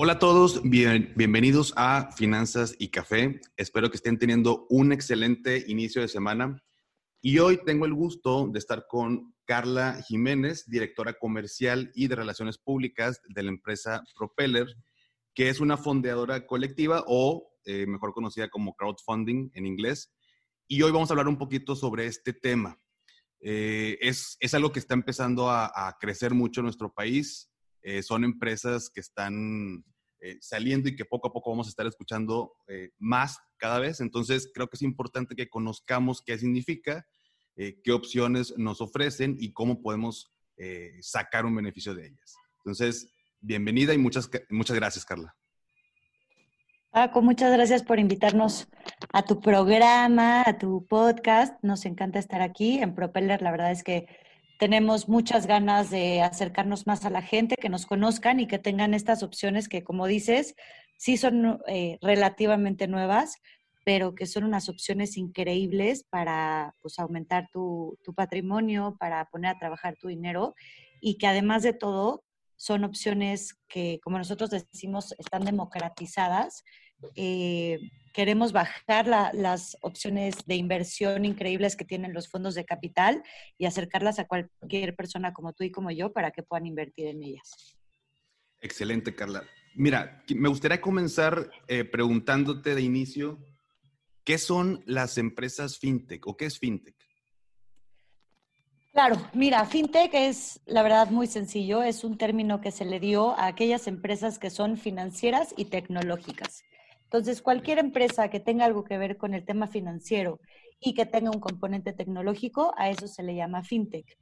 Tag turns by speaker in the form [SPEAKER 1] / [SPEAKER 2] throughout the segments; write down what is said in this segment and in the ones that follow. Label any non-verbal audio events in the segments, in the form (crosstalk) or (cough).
[SPEAKER 1] Hola a todos, bienvenidos a Finanzas y Café. Espero que estén teniendo un excelente inicio de semana. Y hoy tengo el gusto de estar con Carla Jiménez, directora comercial y de relaciones públicas de la empresa Propeller, que es una fondeadora colectiva o eh, mejor conocida como crowdfunding en inglés. Y hoy vamos a hablar un poquito sobre este tema. Eh, es, algo que está empezando a, a crecer mucho en nuestro país. Eh, son empresas que están eh, saliendo y que poco a poco vamos a estar escuchando eh, más cada vez. Entonces, creo que es importante que conozcamos qué significa, qué opciones nos ofrecen y cómo podemos sacar un beneficio de ellas. Entonces, bienvenida y muchas, muchas gracias, Carla.
[SPEAKER 2] Paco, muchas gracias por invitarnos a tu programa, a tu podcast. Nos encanta estar aquí en Propeller. La verdad es que tenemos muchas ganas de acercarnos más a la gente, que nos conozcan y que tengan estas opciones que, como dices, sí son eh, relativamente nuevas, pero que son unas opciones increíbles para pues, aumentar tu, patrimonio, para poner a trabajar tu dinero y que además de todo son opciones que, como nosotros decimos, están democratizadas. Eh, queremos bajar las opciones de inversión increíbles que tienen los fondos de capital y acercarlas a cualquier persona como tú y como yo para que puedan invertir en ellas.
[SPEAKER 1] Excelente, Carla. Mira, me gustaría comenzar eh, preguntándote de inicio, ¿qué son las empresas fintech o qué es fintech?
[SPEAKER 2] Claro, mira, fintech es la verdad muy sencillo, es un término que se le dio a aquellas empresas que son financieras y tecnológicas. Entonces, cualquier empresa que tenga algo que ver con el tema financiero y que tenga un componente tecnológico, a eso se le llama fintech.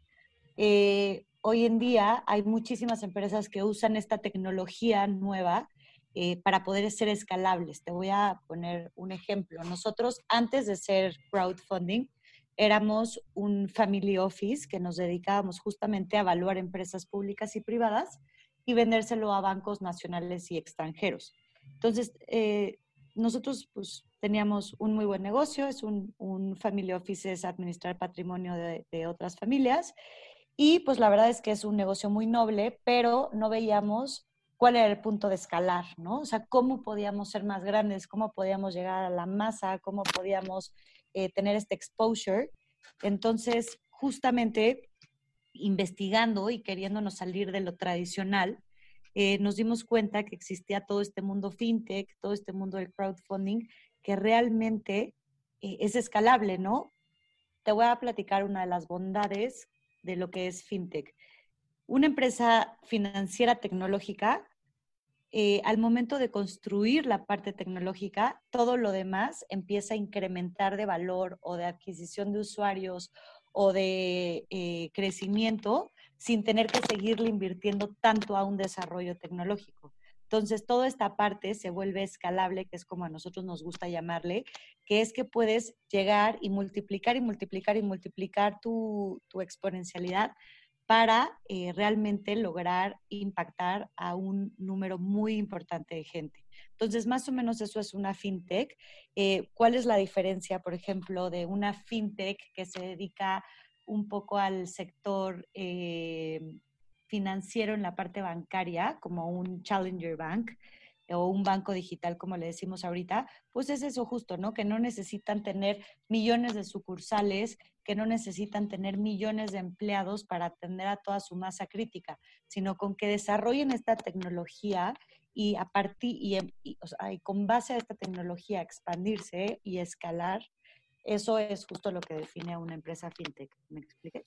[SPEAKER 2] Eh, hoy en día hay muchísimas empresas que usan esta tecnología nueva eh, para poder ser escalables. Te voy a poner un ejemplo. Nosotros, antes de ser crowdfunding, éramos un family office que nos dedicábamos justamente a evaluar empresas públicas y privadas y vendérselo a bancos nacionales y extranjeros. Entonces, eh, nosotros pues teníamos un muy buen negocio, es un, un family office, es administrar patrimonio de, otras familias y pues la verdad es que es un negocio muy noble, pero no veíamos cuál era el punto de escalar, ¿no? O sea, cómo podíamos ser más grandes, cómo podíamos llegar a la masa, cómo podíamos eh, tener este exposure. Entonces, justamente investigando y queriéndonos salir de lo tradicional, eh, nos dimos cuenta que existía todo este mundo fintech, todo este mundo del crowdfunding, que realmente eh, es escalable, ¿no? Te voy a platicar una de las bondades de lo que es fintech. Una empresa financiera tecnológica, eh, al momento de construir la parte tecnológica, todo lo demás empieza a incrementar de valor o de adquisición de usuarios o de crecimiento sin tener que seguirle invirtiendo tanto a un desarrollo tecnológico. Entonces, toda esta parte se vuelve escalable, que es como a nosotros nos gusta llamarle, que es que puedes llegar y multiplicar y multiplicar y multiplicar tu, exponencialidad para eh, realmente lograr impactar a un número muy importante de gente. Entonces, más o menos eso es una fintech. Eh, ¿Cuál es la diferencia, por ejemplo, de una fintech que se dedica un poco al sector eh, financiero en la parte bancaria, como un Challenger Bank o un banco digital, como le decimos ahorita, pues es eso justo, ¿no? Que no necesitan tener millones de sucursales, que no necesitan tener millones de empleados para atender a toda su masa crítica, sino con que desarrollen esta tecnología y a partir y, y con base a esta tecnología expandirse y escalar eso es justo lo que define a una empresa fintech. ¿Me expliqué?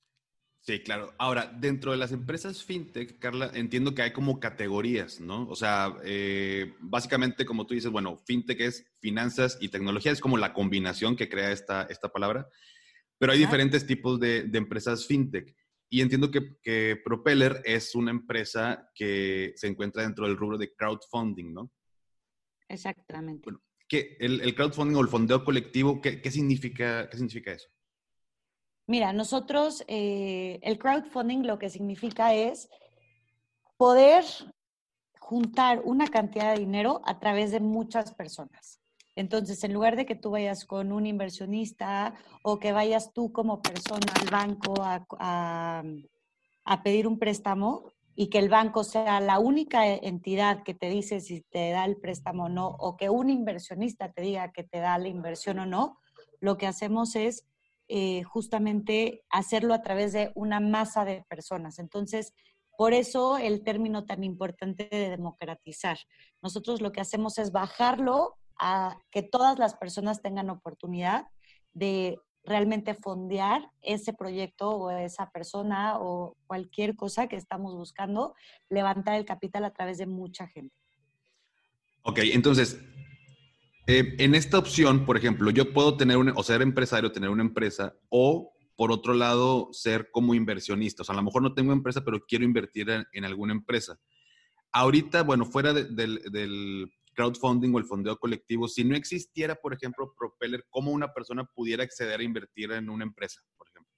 [SPEAKER 1] Sí, claro. Ahora, dentro de las empresas fintech, Carla, entiendo que hay como categorías, ¿no? O sea, eh, básicamente, como tú dices, bueno, fintech es finanzas y tecnología, es como la combinación que crea esta, esta palabra, pero hay diferentes tipos de, de, empresas fintech. Y entiendo que, que, Propeller es una empresa que se encuentra dentro del rubro de crowdfunding, ¿no?
[SPEAKER 2] Exactamente.
[SPEAKER 1] Bueno, ¿qué, el, crowdfunding o el fondeo colectivo, ¿qué, qué, significa, qué significa eso?
[SPEAKER 2] Mira, nosotros, eh, el crowdfunding lo que significa es poder juntar una cantidad de dinero a través de muchas personas. Entonces, en lugar de que tú vayas con un inversionista o que vayas tú como persona al banco a, pedir un préstamo y que el banco sea la única entidad que te dice si te da el préstamo o no, o que un inversionista te diga que te da la inversión o no, lo que hacemos es eh, justamente hacerlo a través de una masa de personas. Entonces, por eso el término tan importante de democratizar. Nosotros lo que hacemos es bajarlo a que todas las personas tengan oportunidad de realmente fondear ese proyecto o esa persona o cualquier cosa que estamos buscando, levantar el capital a través de mucha gente.
[SPEAKER 1] Ok, entonces, eh, en esta opción, por ejemplo, yo puedo tener un, o ser empresario, tener una empresa, o por otro lado, ser como inversionista. O sea, a lo mejor no tengo empresa, pero quiero invertir en, alguna empresa. Ahorita, bueno, fuera del crowdfunding o el fondeo colectivo, si no existiera, por ejemplo, Propeller, ¿cómo una persona pudiera acceder a invertir en una empresa, por ejemplo?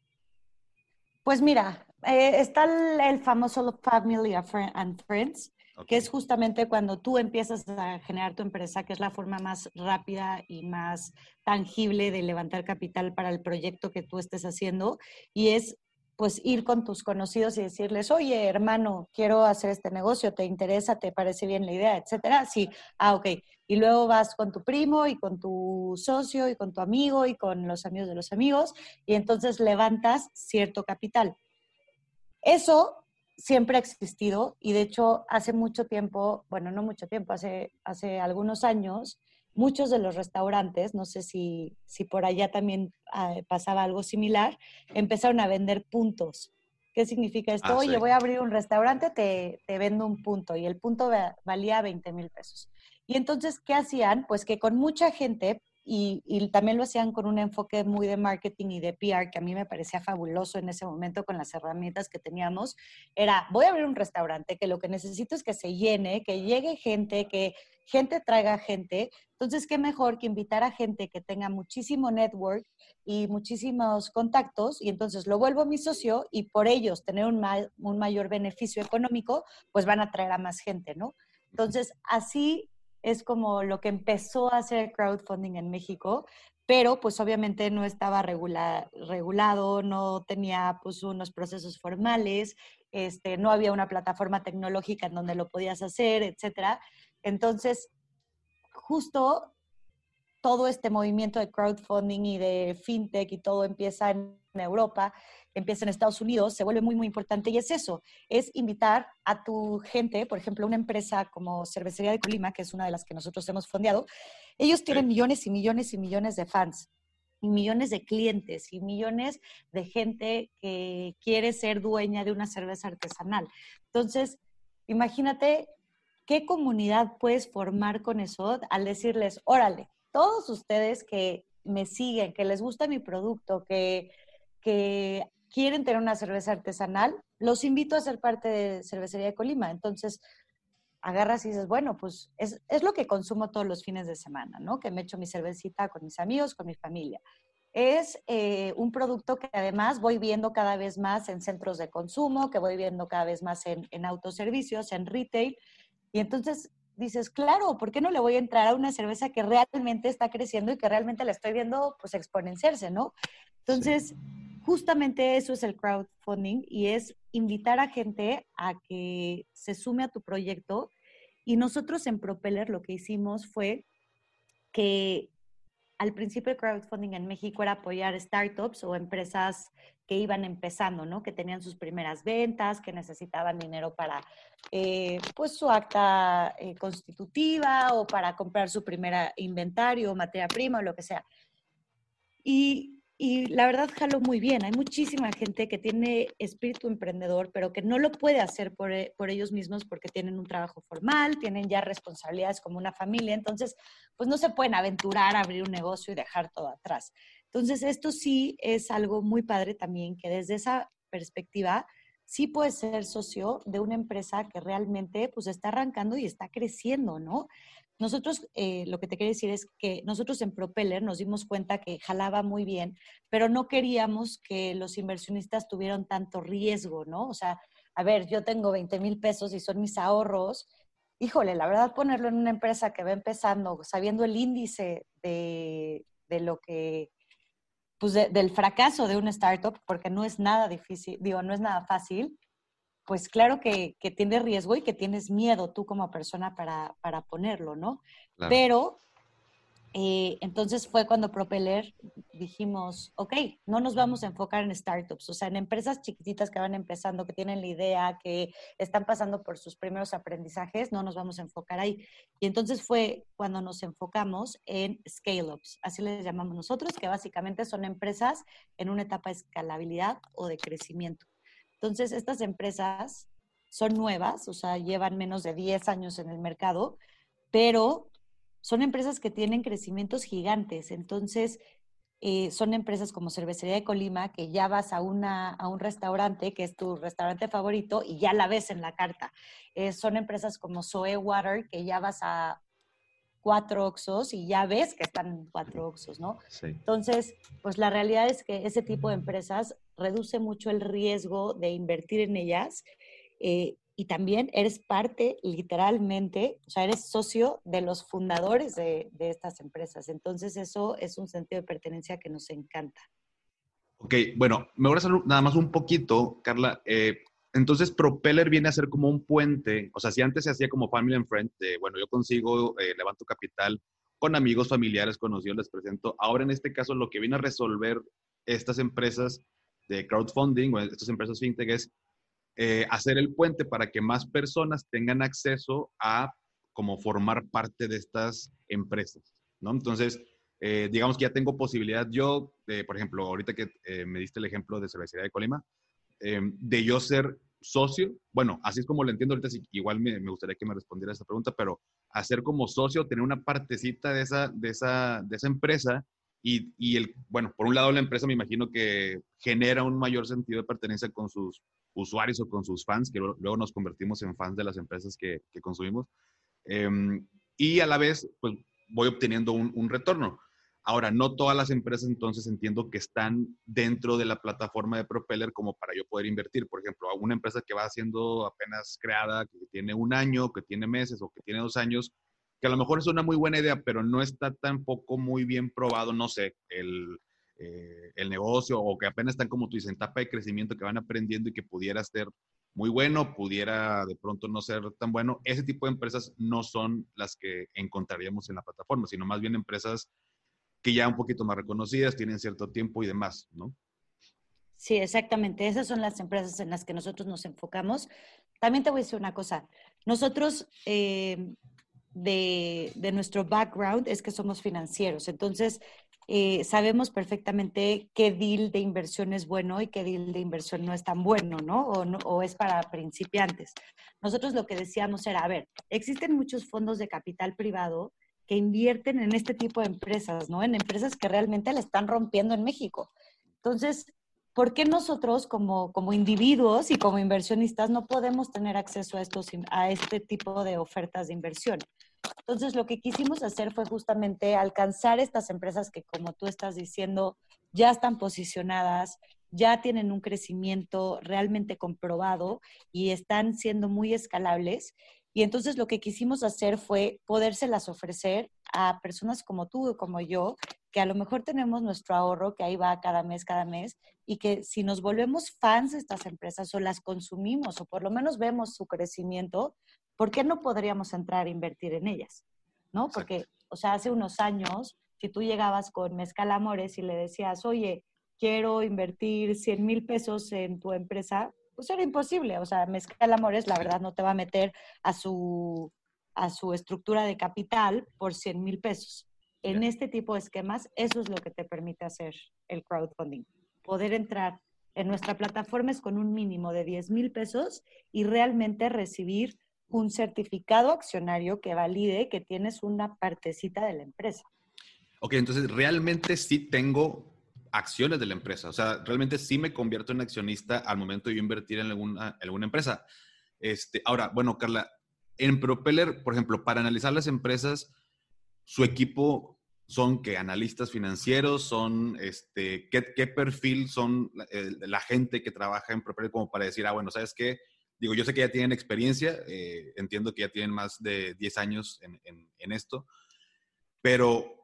[SPEAKER 2] Pues mira, eh, está el, famoso Family and Friends, que es justamente cuando tú empiezas a generar tu empresa, que es la forma más rápida y más tangible de levantar capital para el proyecto que tú estés haciendo. Y es pues ir con tus conocidos y decirles, oye, hermano, quiero hacer este negocio, ¿te interesa? ¿Te parece bien la idea? Etcétera. Sí, ah, ok. Y luego vas con tu primo y con tu socio y con tu amigo y con los amigos de los amigos y entonces levantas cierto capital. Eso siempre ha existido y de hecho hace mucho tiempo, bueno, no mucho tiempo, hace, hace algunos años, muchos de los restaurantes, no sé si, si por allá también ah, pasaba algo similar, empezaron a vender puntos. ¿Qué significa esto? Ah, Oye, voy a abrir un restaurante, te, te, vendo un punto y el punto valía 20 mil pesos. Y entonces, ¿qué hacían? Pues que con mucha gente y, también lo hacían con un enfoque muy de marketing y de PR, que a mí me parecía fabuloso en ese momento con las herramientas que teníamos, era, voy a abrir un restaurante, que lo que necesito es que se llene, que llegue gente, que gente traiga gente. Entonces, qué mejor que invitar a gente que tenga muchísimo network y muchísimos contactos, y entonces lo vuelvo mi socio y por ellos tener un, un mayor beneficio económico, pues van a traer a más gente, ¿no? Entonces, así es como lo que empezó a hacer crowdfunding en México, pero pues obviamente no estaba regulado, no tenía pues unos procesos formales, este, no había una plataforma tecnológica en donde lo podías hacer, etcétera. Entonces, justo todo este movimiento de crowdfunding y de fintech y todo empieza en Europa empieza en Estados Unidos, se vuelve muy, muy importante y es eso, es invitar a tu gente, por ejemplo, una empresa como Cervecería de Colima, que es una de las que nosotros hemos fondeado, ellos tienen millones y millones y millones de fans y millones de clientes y millones de gente que quiere ser dueña de una cerveza artesanal. Entonces, imagínate qué comunidad puedes formar con eso al decirles, órale, todos ustedes que me siguen, que les gusta mi producto, que, que quieren tener una cerveza artesanal, los invito a ser parte de Cervecería de Colima. Entonces, agarras y dices, bueno, pues es, lo que consumo todos los fines de semana, ¿no? Que me echo mi cervecita con mis amigos, con mi familia. Es eh, un producto que además voy viendo cada vez más en centros de consumo, que voy viendo cada vez más en, en autoservicios, en retail. Y entonces dices, claro, ¿por qué no le voy a entrar a una cerveza que realmente está creciendo y que realmente la estoy viendo pues exponenciarse, ¿no? Entonces, justamente eso es el crowdfunding y es invitar a gente a que se sume a tu proyecto. Y nosotros en Propeller lo que hicimos fue que al principio el crowdfunding en México era apoyar startups o empresas que iban empezando, ¿no? Que tenían sus primeras ventas, que necesitaban dinero para, eh, pues, su acta eh, constitutiva o para comprar su primera inventario, materia prima o lo que sea. Y y la verdad jaló muy bien. Hay muchísima gente que tiene espíritu emprendedor, pero que no lo puede hacer por, eh, por, ellos mismos porque tienen un trabajo formal, tienen ya responsabilidades como una familia, entonces pues no se pueden aventurar a abrir un negocio y dejar todo atrás. Entonces esto sí es algo muy padre también, que desde esa perspectiva sí puedes ser socio de una empresa que realmente pues está arrancando y está creciendo, ¿no? Nosotros eh, lo que te quiero decir es que nosotros en Propeller nos dimos cuenta que jalaba muy bien, pero no queríamos que los inversionistas tuvieran tanto riesgo, ¿no? O sea, a ver, yo tengo 20 mil pesos y son mis ahorros. Híjole, la verdad, ponerlo en una empresa que va empezando, sabiendo el índice de, de lo que, pues del fracaso de una startup, porque no es nada difícil, digo, no es nada fácil, pues claro que, que tiene riesgo y que tienes miedo tú como persona para, para ponerlo, ¿no? Pero eh, entonces fue cuando Propeller dijimos, ok, no nos vamos a enfocar en startups, o sea, en empresas chiquititas que van empezando, que tienen la idea, que están pasando por sus primeros aprendizajes, no nos vamos a enfocar ahí. Y entonces fue cuando nos enfocamos en scale-ups, así les llamamos nosotros, que básicamente son empresas en una etapa de escalabilidad o de crecimiento. Entonces, estas empresas son nuevas, o sea, llevan menos de 10 años en el mercado, pero son empresas que tienen crecimientos gigantes. Entonces, eh, son empresas como Cervecería de Colima, que ya vas a, una, a un restaurante, que es tu restaurante favorito, y ya la ves en la carta. Eh, son empresas como Soe Water, que ya vas a cuatro Oxos y ya ves que están cuatro Oxos, ¿no? Entonces, pues la realidad es que ese tipo de empresas reduce mucho el riesgo de invertir en ellas eh, y también eres parte, literalmente, o sea, eres socio de los fundadores de, estas empresas. Entonces, eso es un sentido de pertenencia que nos encanta.
[SPEAKER 1] Ok, bueno, me voy a hacer nada más un poquito, Carla. Eh, entonces, Propeller viene a ser como un puente. O sea, si antes se hacía como Family and Friend, bueno, yo consigo, eh, levanto capital con amigos, familiares, conocidos, les presento. Ahora, en este caso, lo que viene a resolver estas empresas de crowdfunding o estas empresas fintech es eh, hacer el puente para que más personas tengan acceso a como formar parte de estas empresas, ¿no? Entonces, eh, digamos que ya tengo posibilidad yo, por ejemplo, ahorita que eh, me diste el ejemplo de Cervecería de Colima, de yo ser socio, bueno, así es como lo entiendo ahorita, igual me, gustaría que me respondiera esa pregunta, pero hacer como socio, tener una partecita de esa, de esa, de esa empresa y, y, el, bueno, por un lado la empresa me imagino que genera un mayor sentido de pertenencia con sus usuarios o con sus fans, que luego nos convertimos en fans de las empresas que, consumimos. Em, y a la vez, pues voy obteniendo un, retorno. Ahora, no todas las empresas entonces entiendo que están dentro de la plataforma de Propeller como para yo poder invertir. Por ejemplo, una empresa que va siendo apenas creada, que tiene un año, que tiene meses o que tiene dos años, que a lo mejor es una muy buena idea, pero no está tampoco muy bien probado, no sé, el, eh, el negocio o que apenas están como tú dices, en etapa de crecimiento, que van aprendiendo y que pudiera ser muy bueno, pudiera de pronto no ser tan bueno. Ese tipo de empresas no son las que encontraríamos en la plataforma, sino más bien empresas que ya un poquito más reconocidas, tienen cierto tiempo y demás, ¿no?
[SPEAKER 2] Sí, exactamente. Esas son las empresas en las que nosotros nos enfocamos. También te voy a decir una cosa. Nosotros eh, de, nuestro background es que somos financieros. Entonces, eh, sabemos perfectamente qué deal de inversión es bueno y qué deal de inversión no es tan bueno, ¿no? O, ¿no? o es para principiantes. Nosotros lo que decíamos era, a ver, existen muchos fondos de capital privado que invierten en este tipo de empresas, ¿no? En empresas que realmente le están rompiendo en México. Entonces, ¿por qué nosotros como, como individuos y como inversionistas no podemos tener acceso a, estos, a este tipo de ofertas de inversión? Entonces, lo que quisimos hacer fue justamente alcanzar estas empresas que, como tú estás diciendo, ya están posicionadas, ya tienen un crecimiento realmente comprobado y están siendo muy escalables. Y entonces lo que quisimos hacer fue podérselas ofrecer a personas como tú o como yo, que a lo mejor tenemos nuestro ahorro que ahí va cada mes, cada mes, y que si nos volvemos fans de estas empresas o las consumimos o por lo menos vemos su crecimiento, ¿por qué no podríamos entrar a invertir en ellas? ¿No? Porque, o sea, hace unos años, si tú llegabas con Mezcal Amores y le decías, oye, quiero invertir 100 mil pesos en tu empresa, pues era imposible. O sea, Mezcal Amores, la verdad, no te va a meter a su, a su estructura de capital por 100 mil pesos. En este tipo de esquemas, eso es lo que te permite hacer el crowdfunding. Poder entrar en nuestra plataforma es con un mínimo de 10 mil pesos y realmente recibir un certificado accionario que valide que tienes una partecita de la empresa.
[SPEAKER 1] Ok, entonces realmente sí tengo acciones de la empresa. O sea, realmente sí me convierto en accionista al momento de yo invertir en alguna, alguna empresa. Este, ahora, bueno, Carla, en Propeller, por ejemplo, para analizar las empresas, su equipo son que analistas financieros, son este, ¿qué, perfil son la, gente que trabaja en Propeller como para decir, ah, bueno, ¿sabes qué? Digo, yo sé que ya tienen experiencia, eh, entiendo que ya tienen más de 10 años en, en esto, pero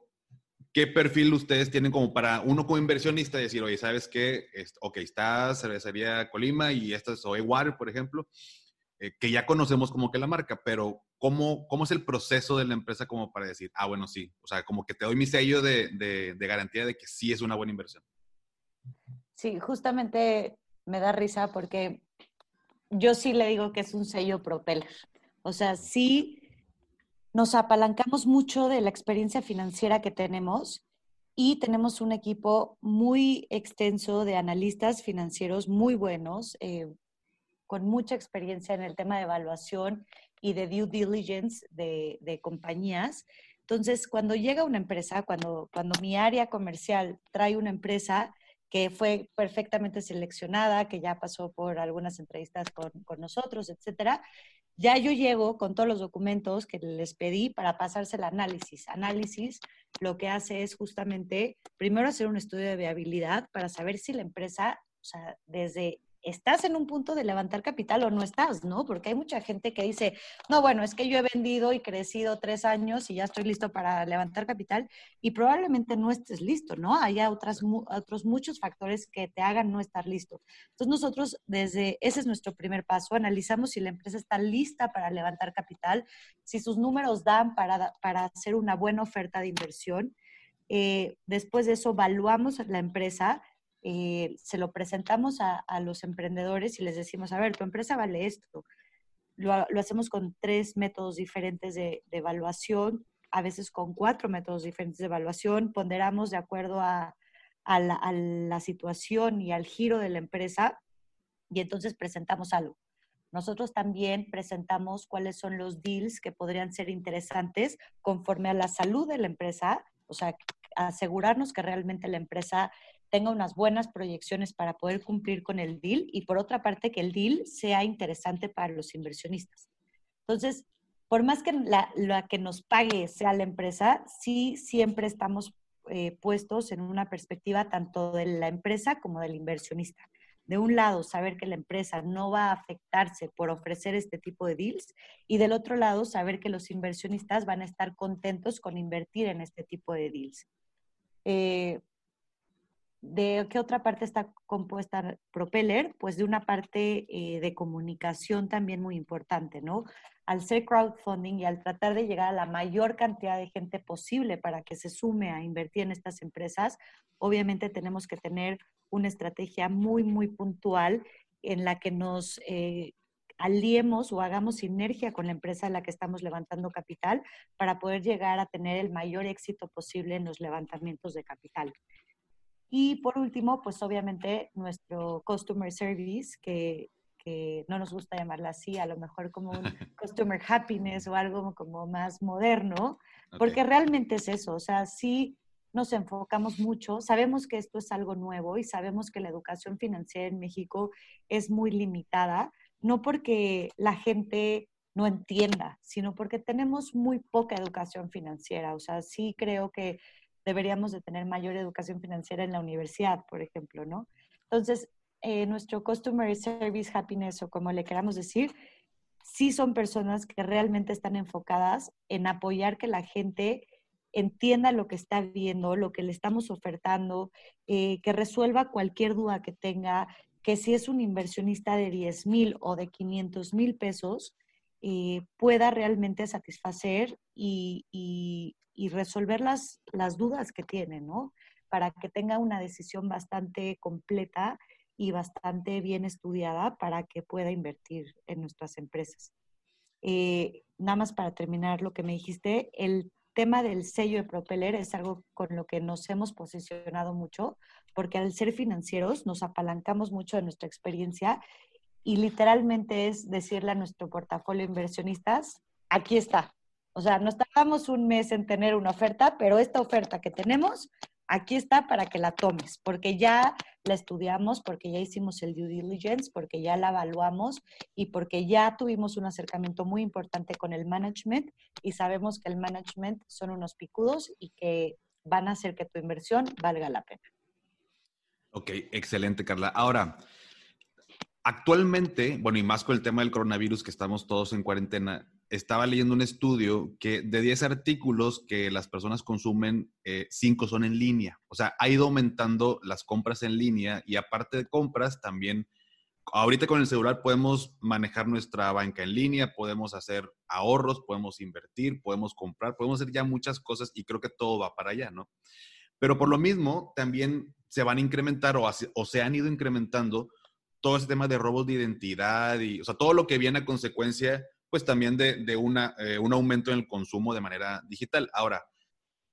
[SPEAKER 1] ¿qué perfil ustedes tienen como para uno como inversionista decir, oye, ¿sabes qué? Ok, está Cervecería Colima y esta es Oe Water, por ejemplo, eh, que ya conocemos como que la marca, pero ¿cómo, ¿cómo es el proceso de la empresa como para decir, ah, bueno, sí, o sea, como que te doy mi sello de, de garantía de que sí es una buena inversión?
[SPEAKER 2] Sí, justamente me da risa porque yo sí le digo que es un sello propeller. O sea, sí nos apalancamos mucho de la experiencia financiera que tenemos y tenemos un equipo muy extenso de analistas financieros muy buenos, eh, con mucha experiencia en el tema de evaluación y de due diligence de, de, compañías. Entonces, cuando llega una empresa, cuando, cuando mi área comercial trae una empresa que fue perfectamente seleccionada, que ya pasó por algunas entrevistas con, con nosotros, etcétera, ya yo llego con todos los documentos que les pedí para pasarse el análisis. Análisis lo que hace es justamente primero hacer un estudio de viabilidad para saber si la empresa, o sea, desde estás en un punto de levantar capital o no estás, ¿no? Porque hay mucha gente que dice, no, bueno, es que yo he vendido y crecido tres años y ya estoy listo para levantar capital y probablemente no estés listo, ¿no? Hay otras, otros muchos factores que te hagan no estar listo. Entonces nosotros desde, ese es nuestro primer paso, analizamos si la empresa está lista para levantar capital, si sus números dan para, para hacer una buena oferta de inversión. Eh, después de eso, evaluamos la empresa, eh, se lo presentamos a, los emprendedores y les decimos, a ver, tu empresa vale esto. Lo, hacemos con tres métodos diferentes de, evaluación, a veces con cuatro métodos diferentes de evaluación, ponderamos de acuerdo a, la, situación y al giro de la empresa y entonces presentamos algo. Nosotros también presentamos cuáles son los deals que podrían ser interesantes conforme a la salud de la empresa, o sea, asegurarnos que realmente la empresa tenga unas buenas proyecciones para poder cumplir con el deal y por otra parte que el deal sea interesante para los inversionistas. Entonces, por más que la, que nos pague sea la empresa, sí siempre estamos eh, puestos en una perspectiva tanto de la empresa como del inversionista. De un lado, saber que la empresa no va a afectarse por ofrecer este tipo de deals y del otro lado, saber que los inversionistas van a estar contentos con invertir en este tipo de deals. Eh, ¿De qué otra parte está compuesta Propeller? Pues de una parte eh, de comunicación también muy importante, ¿no? Al ser crowdfunding y al tratar de llegar a la mayor cantidad de gente posible para que se sume a invertir en estas empresas, obviamente tenemos que tener una estrategia muy, muy puntual en la que nos eh, aliemos o hagamos sinergia con la empresa en la que estamos levantando capital para poder llegar a tener el mayor éxito posible en los levantamientos de capital. Y por último, pues obviamente nuestro customer service, que, que no nos gusta llamarla así, a lo mejor como un (laughs) customer happiness o algo como más moderno, porque realmente es eso, o sea, sí nos enfocamos mucho, sabemos que esto es algo nuevo y sabemos que la educación financiera en México es muy limitada, no porque la gente no entienda, sino porque tenemos muy poca educación financiera, o sea, sí creo que deberíamos de tener mayor educación financiera en la universidad, por ejemplo, ¿no? Entonces, eh, nuestro Customer Service Happiness, o como le queramos decir, sí son personas que realmente están enfocadas en apoyar que la gente entienda lo que está viendo, lo que le estamos ofertando, eh, que resuelva cualquier duda que tenga, que si es un inversionista de 10 mil o de 500 mil pesos, eh, pueda realmente satisfacer y, y resolver las, las dudas que tiene, ¿no? Para que tenga una decisión bastante completa y bastante bien estudiada para que pueda invertir en nuestras empresas. Eh, nada más para terminar lo que me dijiste, el tema del sello de Propeller es algo con lo que nos hemos posicionado mucho, porque al ser financieros nos apalancamos mucho de nuestra experiencia y literalmente es decirle a nuestro portafolio inversionistas, aquí está, o sea, nos tardamos un mes en tener una oferta, pero esta oferta que tenemos aquí está para que la tomes, porque ya la estudiamos, porque ya hicimos el due diligence, porque ya la evaluamos y porque ya tuvimos un acercamiento muy importante con el management y sabemos que el management son unos picudos y que van a hacer que tu inversión valga la pena.
[SPEAKER 1] Ok, excelente, Carla. Ahora, actualmente, bueno, y más con el tema del coronavirus, que estamos todos en cuarentena, estaba leyendo un estudio que de 10 artículos que las personas consumen, 5 eh, son en línea. O sea, ha ido aumentando las compras en línea y aparte de compras, también ahorita con el celular podemos manejar nuestra banca en línea, podemos hacer ahorros, podemos invertir, podemos comprar, podemos hacer ya muchas cosas y creo que todo va para allá, ¿no? Pero por lo mismo, también se van a incrementar o, o se han ido incrementando todo ese tema de robos de identidad y, o sea, todo lo que viene a consecuencia pues también de, una, eh, un aumento en el consumo de manera digital. Ahora,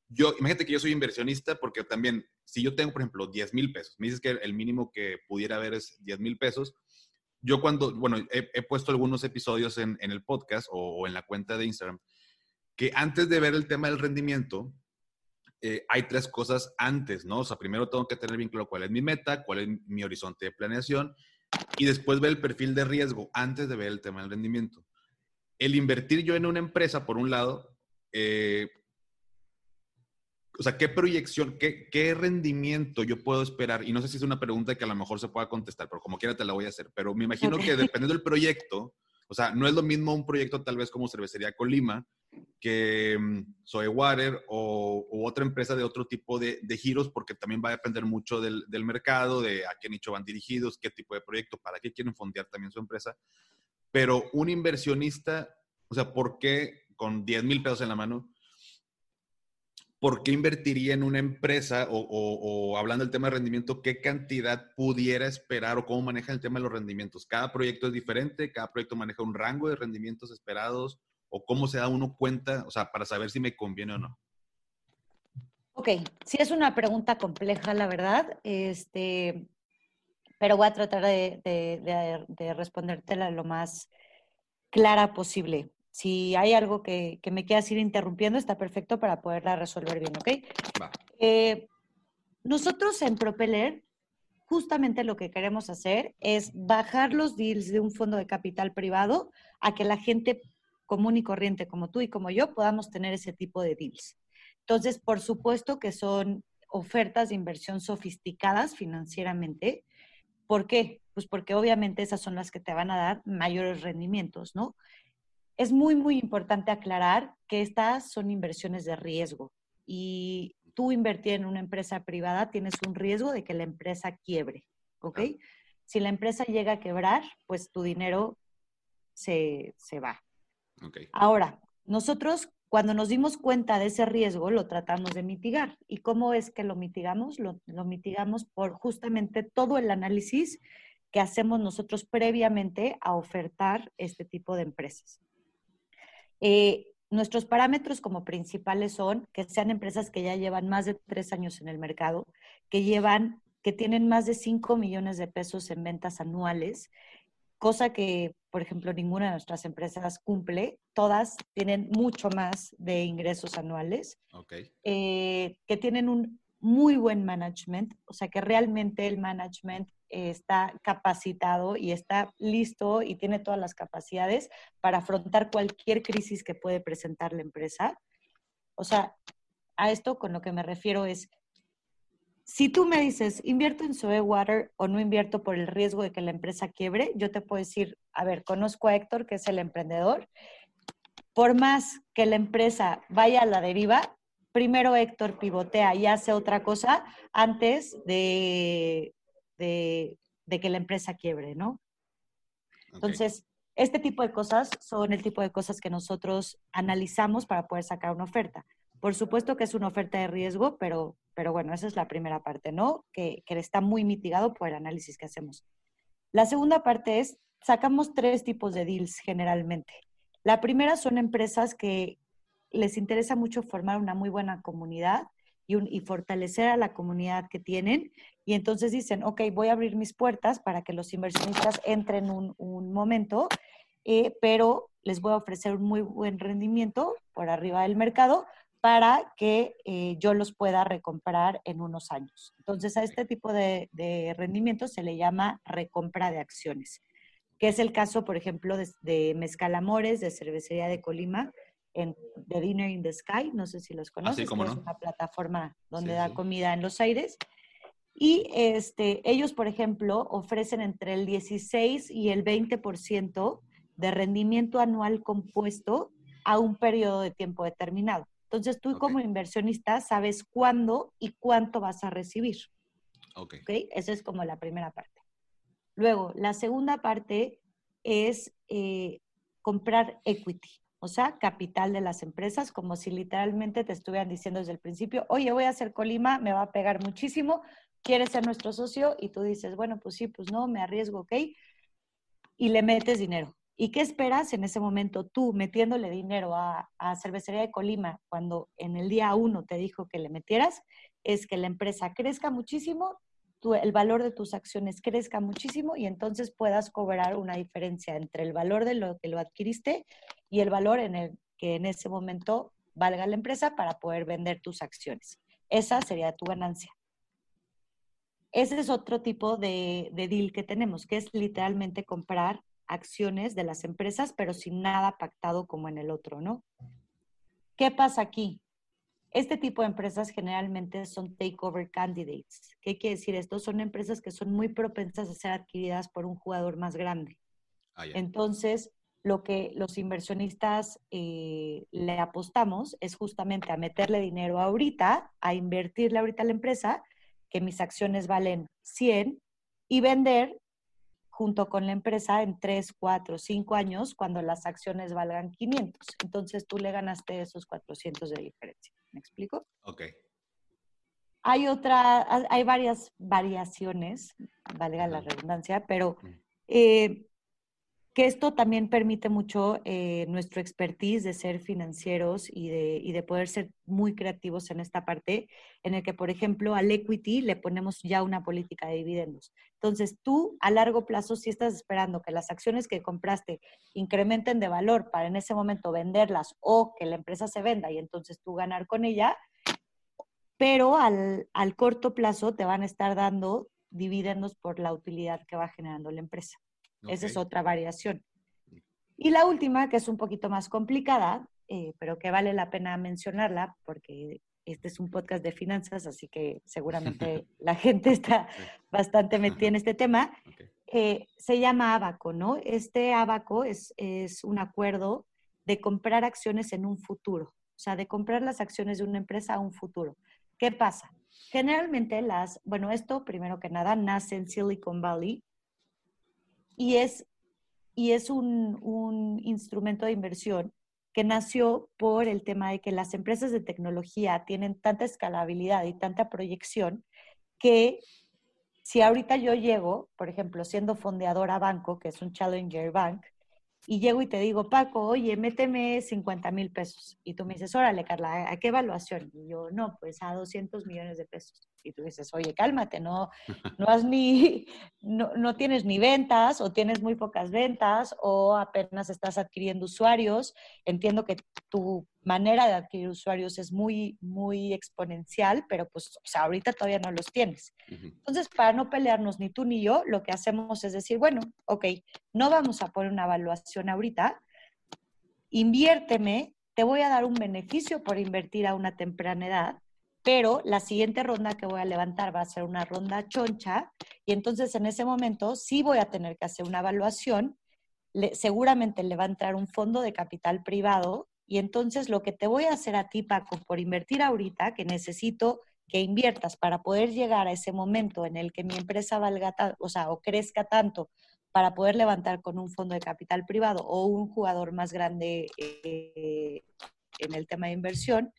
[SPEAKER 1] yo, imagínate que yo soy inversionista porque también, si yo tengo, por ejemplo, 10 mil pesos, me dices que el mínimo que pudiera haber es 10 mil pesos. Yo cuando, bueno, he, puesto algunos episodios en, el podcast o, en la cuenta de Instagram, que antes de ver el tema del rendimiento, eh, hay tres cosas antes, ¿no? O sea, primero tengo que tener bien claro cuál es mi meta, cuál es mi horizonte de planeación y después ver el perfil de riesgo antes de ver el tema del rendimiento el invertir yo en una empresa, por un lado, eh, o sea, ¿qué proyección, qué, rendimiento yo puedo esperar? Y no sé si es una pregunta que a lo mejor se pueda contestar, pero como quiera te la voy a hacer. Pero me imagino que dependiendo del proyecto, o sea, no es lo mismo un proyecto tal vez como Cervecería Colima que um, Soe Water o otra empresa de otro tipo de, giros, porque también va a depender mucho del, del, mercado, de a qué nicho van dirigidos, qué tipo de proyecto, para qué quieren fondear también su empresa. Pero un inversionista, o sea, ¿por qué con 10 mil pesos en la mano? ¿Por qué invertiría en una empresa o, hablando del tema de rendimiento, qué cantidad pudiera esperar o cómo maneja el tema de los rendimientos? Cada proyecto es diferente, cada proyecto maneja un rango de rendimientos esperados o cómo se da uno cuenta, o sea, para saber si me conviene o no.
[SPEAKER 2] Ok, sí es una pregunta compleja, la verdad. Este, pero voy a tratar de, respondértela lo más clara posible. Si hay algo que, me quieras ir interrumpiendo, está perfecto para poderla resolver bien, ¿ok? Eh, nosotros en Propeller, justamente lo que queremos hacer es bajar los deals de un fondo de capital privado a que la gente común y corriente como tú y como yo podamos tener ese tipo de deals. Entonces, por supuesto que son ofertas de inversión sofisticadas financieramente, ¿Por qué? Pues porque obviamente esas son las que te van a dar mayores rendimientos, ¿no? Es muy, muy importante aclarar que estas son inversiones de riesgo y tú invertir en una empresa privada tienes un riesgo de que la empresa quiebre, ¿ok? Si la empresa llega a quebrar, pues tu dinero se, va. Okay. Ahora, nosotros cuando nos dimos cuenta de ese riesgo, lo tratamos de mitigar. ¿Y cómo es que lo mitigamos? Lo, mitigamos por justamente todo el análisis que hacemos nosotros previamente a ofertar este tipo de empresas. Eh, nuestros parámetros como principales son que sean empresas que ya llevan más de tres años en el mercado, que llevan, que tienen más de 5 millones de pesos en ventas anuales, cosa que por ejemplo, ninguna de nuestras empresas cumple. Todas tienen mucho más de ingresos anuales, eh, que tienen un muy buen management, o sea que realmente el management está capacitado y está listo y tiene todas las capacidades para afrontar cualquier crisis que puede presentar la empresa. O sea, a esto con lo que me refiero es, si tú me dices, invierto en Soe Water o no invierto por el riesgo de que la empresa quiebre, yo te puedo decir, a ver, conozco a Héctor, que es el emprendedor. Por más que la empresa vaya a la deriva, primero Héctor pivotea y hace otra cosa antes de, de, que la empresa quiebre, ¿no? Entonces, este tipo de cosas son el tipo de cosas que nosotros analizamos para poder sacar una oferta. Por supuesto que es una oferta de riesgo, pero, pero bueno, esa es la primera parte, ¿no? Que, que está muy mitigado por el análisis que hacemos. La segunda parte es, sacamos tres tipos de deals generalmente. La primera son empresas que les interesa mucho formar una muy buena comunidad y, fortalecer a la comunidad que tienen. Y entonces dicen, ok, voy a abrir mis puertas para que los inversionistas entren un, un momento, eh, pero les voy a ofrecer un muy buen rendimiento por arriba del mercado para que eh, yo los pueda recomprar en unos años. Entonces, a este tipo de, rendimiento se le llama recompra de acciones, que es el caso, por ejemplo, de, de Mezcal Amores, de Cervecería de Colima, en The Dinner in the Sky, no sé si los conoces, es una plataforma donde da comida en los aires. Y este, ellos, por ejemplo, ofrecen entre el 16 y el 20% de rendimiento anual compuesto a un periodo de tiempo determinado. Entonces, tú como inversionista sabes cuándo y cuánto vas a recibir.
[SPEAKER 1] Ok.
[SPEAKER 2] ¿Okay? Esa es como la primera parte. Luego, la segunda parte es eh, comprar equity o sea, capital de las empresas, como si literalmente te estuvieran diciendo desde el principio, oye, voy a hacer Colima, me va a pegar muchísimo, ¿quieres ser nuestro socio? Y tú dices, bueno, pues sí, pues no, me arriesgo, ¿ok? Y le metes dinero. ¿Y qué esperas en ese momento tú metiéndole dinero a, a Cervecería de Colima cuando en el día uno te dijo que le metieras? Es que la empresa crezca muchísimo, el valor de tus acciones crezca muchísimo y entonces puedas cobrar una diferencia entre el valor de lo que lo adquiriste y el valor en el que en ese momento valga la empresa para poder vender tus acciones. Esa sería tu ganancia. Ese es otro tipo de, de deal que tenemos, que es literalmente comprar acciones de las empresas, pero sin nada pactado como en el otro, ¿no? ¿Qué pasa aquí? Este tipo de empresas generalmente son takeover candidates. ¿Qué quiere decir esto? Son empresas que son muy propensas a ser adquiridas por un jugador más grande. Ah, Entonces, lo que los inversionistas eh, le apostamos es justamente a meterle dinero ahorita, a invertirle ahorita a la empresa, que mis acciones valen 100 y vender junto con la empresa en 3, 4, 5 años cuando las acciones valgan 500. Entonces tú le ganaste esos 400 de diferencia. ¿Me explico?
[SPEAKER 1] Ok.
[SPEAKER 2] Hay otra, hay varias variaciones, valga la redundancia, pero eh, que esto también permite mucho eh, nuestro expertise de ser financieros y de, y de, poder ser muy creativos en esta parte, en el que, por ejemplo, al equity le ponemos ya una política de dividendos. Entonces, tú a largo plazo, si estás esperando que las acciones que compraste incrementen de valor para en ese momento venderlas o que la empresa se venda y entonces tú ganar con ella, pero al, al corto plazo te van a estar dando dividendos por la utilidad que va generando la empresa. Esa es otra variación. Y la última, que es un poquito más complicada, eh, pero que vale la pena mencionarla porque este es un podcast de finanzas, así que seguramente (laughs) la gente está bastante metida en (laughs) este tema. Eh, se llama Abaco, ¿no? Este Abaco es, es un acuerdo de comprar acciones en un futuro, o sea, de comprar las acciones de una empresa a un futuro. ¿Qué pasa? Generalmente las, bueno, esto primero que nada nace en Silicon Valley y es, y es un, un instrumento de inversión que nació por el tema de que las empresas de tecnología tienen tanta escalabilidad y tanta proyección que si ahorita yo llego, por ejemplo, siendo fondeadora banco, que es un Challenger Bank, y llego y te digo, Paco, oye, méteme 50 mil pesos. Y tú me dices, órale, Carla, ¿a qué evaluación? Y yo, no, pues a 200 millones de pesos. Y tú dices, oye, cálmate, no, (laughs) no has ni, no, no tienes ni ventas o tienes muy pocas ventas o apenas estás adquiriendo usuarios. Entiendo que tu manera de adquirir usuarios es muy, muy exponencial, pero pues, o sea, ahorita todavía no los tienes. Entonces, para no pelearnos ni tú ni yo, lo que hacemos es decir, bueno, ok, no vamos a poner una evaluación ahorita, inviérteme, te voy a dar un beneficio por invertir a una temprana edad pero la siguiente ronda que voy a levantar va a ser una ronda choncha y entonces en ese momento sí voy a tener que hacer una evaluación, seguramente le va a entrar un fondo de capital privado y entonces lo que te voy a hacer a ti, Paco, por invertir ahorita, que necesito que inviertas para poder llegar a ese momento en el que mi empresa valga, o sea, o crezca tanto para poder levantar con un fondo de capital privado o un jugador más grande eh, en el tema de inversión,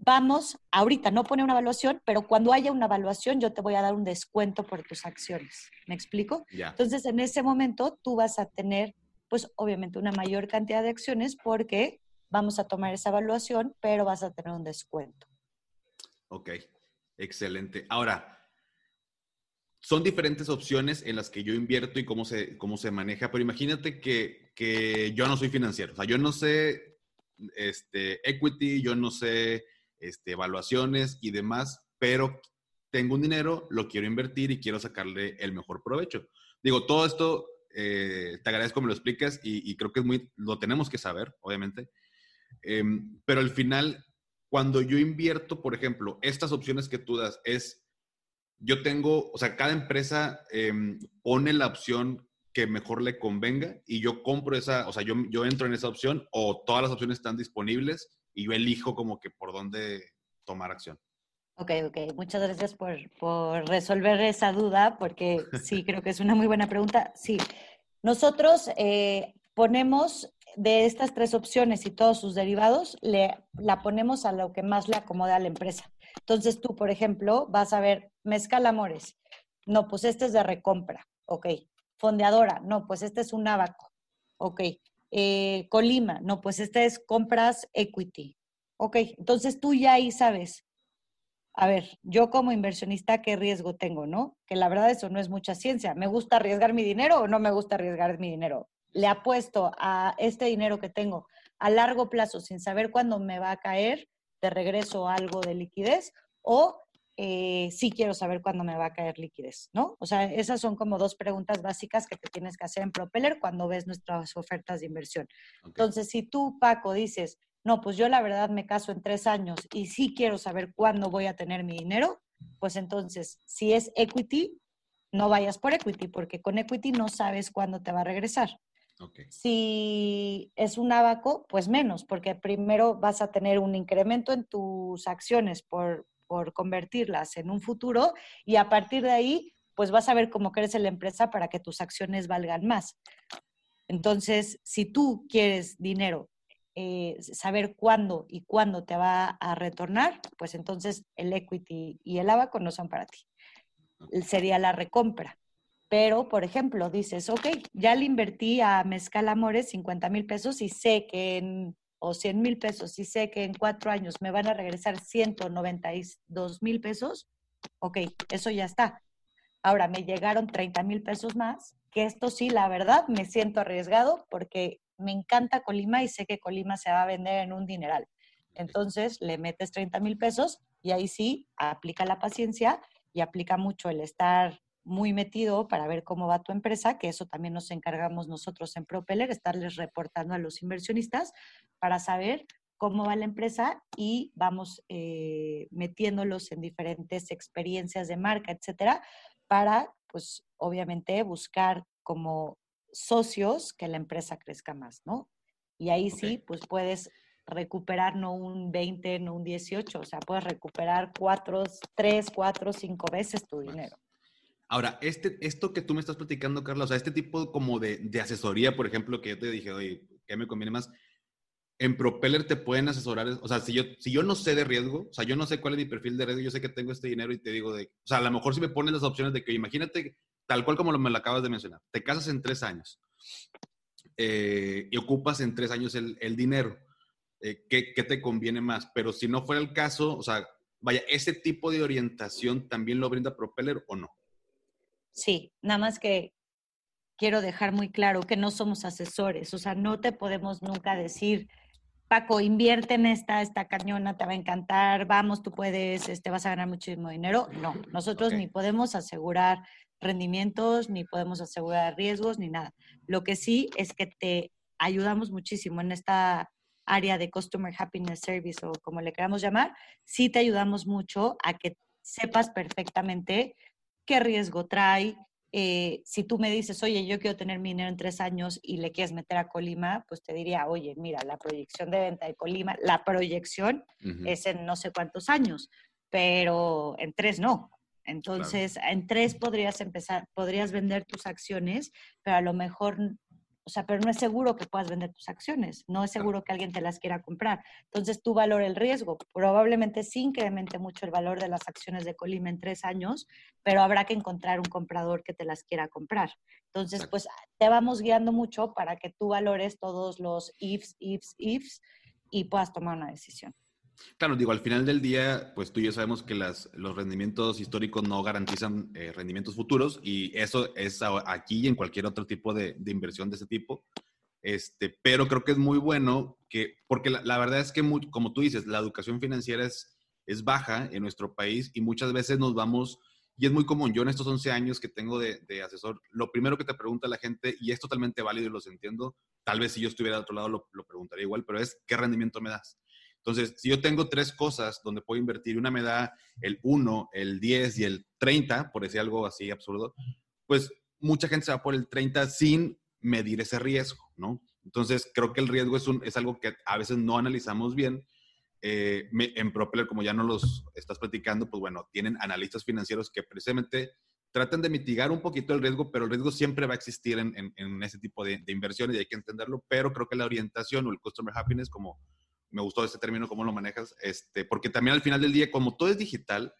[SPEAKER 2] vamos, ahorita no pone una evaluación, pero cuando haya una evaluación yo te voy a dar un descuento por tus acciones. ¿Me explico? Entonces, en ese momento tú vas a tener, pues obviamente, una mayor cantidad de acciones porque vamos a tomar esa evaluación, pero vas a tener un descuento.
[SPEAKER 1] Ok, excelente. Ahora, son diferentes opciones en las que yo invierto y cómo se, cómo se maneja, pero imagínate que, que yo no soy financiero, o sea, yo no sé este, equity, yo no sé este, evaluaciones y demás, pero tengo un dinero, lo quiero invertir y quiero sacarle el mejor provecho. Digo, todo esto, eh, te agradezco me lo explicas y, creo que es muy, lo tenemos que saber, obviamente. Em, pero al final, cuando yo invierto, por ejemplo, estas opciones que tú das es, yo tengo, o sea, cada empresa em, pone la opción que mejor le convenga y yo compro esa, o sea, yo, yo entro en esa opción o todas las opciones están disponibles y yo elijo como que por dónde tomar acción.
[SPEAKER 2] Ok, ok. Muchas gracias por, por resolver esa duda, porque (laughs) sí, creo que es una muy buena pregunta. Sí, nosotros eh, ponemos de estas tres opciones y todos sus derivados, le, la ponemos a lo que más le acomoda a la empresa. Entonces tú, por ejemplo, vas a ver Mezcal Amores. No, pues este es de recompra. Ok. Fondeadora. No, pues este es un abaco. Ok. Eh, Colima. No, pues este es compras equity. Ok. Entonces tú ya ahí sabes. A ver, yo como inversionista, ¿qué riesgo tengo, no? Que la verdad eso no es mucha ciencia. ¿Me gusta arriesgar mi dinero o no me gusta arriesgar mi dinero? le apuesto a este dinero que tengo a largo plazo sin saber cuándo me va a caer de regreso algo de liquidez o eh, sí quiero saber cuándo me va a caer liquidez, ¿no? O sea, esas son como dos preguntas básicas que te tienes que hacer en Propeller cuando ves nuestras ofertas de inversión. Entonces, si tú, Paco, dices, no, pues yo la verdad me caso en tres años y sí quiero saber cuándo voy a tener mi dinero, pues entonces, si es equity, no vayas por equity, porque con equity no sabes cuándo te va a regresar. Si es un abaco, pues menos, porque primero vas a tener un incremento en tus acciones por, por convertirlas en un futuro y a partir de ahí, pues vas a ver cómo crece la empresa para que tus acciones valgan más. Entonces, si tú quieres dinero, eh, saber cuándo y cuándo te va a retornar, pues entonces el equity y el abaco no son para ti. Sería la recompra. Pero, por ejemplo, dices, ok, ya le invertí a Mezcal Amores 50 mil pesos y sé que en, o 100 mil pesos y sé que en cuatro años me van a regresar 192 mil pesos, ok, eso ya está. Ahora me llegaron 30 mil pesos más, que esto sí, la verdad, me siento arriesgado porque me encanta Colima y sé que Colima se va a vender en un dineral. Entonces le metes 30 mil pesos y ahí sí aplica la paciencia y aplica mucho el estar muy metido para ver cómo va tu empresa, que eso también nos encargamos nosotros en Propeller, estarles reportando a los inversionistas para saber cómo va la empresa y vamos eh, metiéndolos en diferentes experiencias de marca, etcétera, para, pues, obviamente buscar como socios que la empresa crezca más, ¿no? Y ahí sí, pues puedes recuperar no un 20, no un 18, o sea, puedes recuperar cuatro, tres, cuatro, cinco veces tu dinero.
[SPEAKER 1] Ahora, este, esto que tú me estás platicando, Carla, o sea, este tipo como de, de asesoría, por ejemplo, que yo te dije, oye, ¿qué me conviene más? En Propeller te pueden asesorar, o sea, si yo, si yo no sé de riesgo, o sea, yo no sé cuál es mi perfil de riesgo, yo sé que tengo este dinero y te digo de, o sea, a lo mejor si me pones las opciones de que, imagínate, tal cual como me lo acabas de mencionar, te casas en tres años eh, y ocupas en tres años el, el dinero, eh, ¿qué, ¿qué te conviene más? Pero si no fuera el caso, o sea, vaya, ¿ese tipo de orientación también lo brinda Propeller o no?
[SPEAKER 2] Sí, nada más que quiero dejar muy claro que no somos asesores, o sea, no te podemos nunca decir, Paco, invierte en esta, esta cañona te va a encantar, vamos, tú puedes, este, vas a ganar muchísimo dinero. No, nosotros ni podemos asegurar rendimientos, ni podemos asegurar riesgos, ni nada. Lo que sí es que te ayudamos muchísimo en esta área de Customer Happiness Service o como le queramos llamar, sí te ayudamos mucho a que sepas perfectamente qué riesgo trae. Eh, si tú me dices, oye, yo quiero tener mi dinero en tres años y le quieres meter a Colima, pues te diría, oye, mira, la proyección de venta de Colima, la proyección es en no sé cuántos años, pero en tres no. Entonces, en tres podrías empezar, podrías vender tus acciones, pero a lo mejor o sea, pero no es seguro que puedas vender tus acciones, no es seguro que alguien te las quiera comprar. Entonces tú valora el riesgo. Probablemente sí incremente mucho el valor de las acciones de Colima en tres años, pero habrá que encontrar un comprador que te las quiera comprar. Entonces, pues te vamos guiando mucho para que tú valores todos los ifs, ifs, ifs y puedas tomar una decisión.
[SPEAKER 1] Claro, digo, al final del día, pues tú y yo sabemos que las, los rendimientos históricos no garantizan eh, rendimientos futuros y eso es aquí y en cualquier otro tipo de, de, inversión de ese tipo. Este, pero creo que es muy bueno que, porque la, verdad es que, como tú dices, la educación financiera es, es baja en nuestro país y muchas veces nos vamos, y es muy común, yo en estos 11 años que tengo de, asesor, lo primero que te pregunta la gente, y es totalmente válido y los entiendo, tal vez si yo estuviera de otro lado lo, lo preguntaría igual, pero es, ¿qué rendimiento me das? Entonces, si yo tengo tres cosas donde puedo invertir, una me da el 1, el 10 y el 30, por decir algo así absurdo, pues mucha gente se va por el 30 sin medir ese riesgo, ¿no? Entonces, creo que el riesgo es, un, es algo que a veces no analizamos bien. Eh, en Propeller, como ya no los estás platicando, pues bueno, tienen analistas financieros que precisamente tratan de mitigar un poquito el riesgo, pero el riesgo siempre va a existir en, en, ese tipo de, de, inversiones y hay que entenderlo, pero creo que la orientación o el customer happiness, como me gustó ese término, cómo lo manejas, este, porque también al final del día, como todo es digital,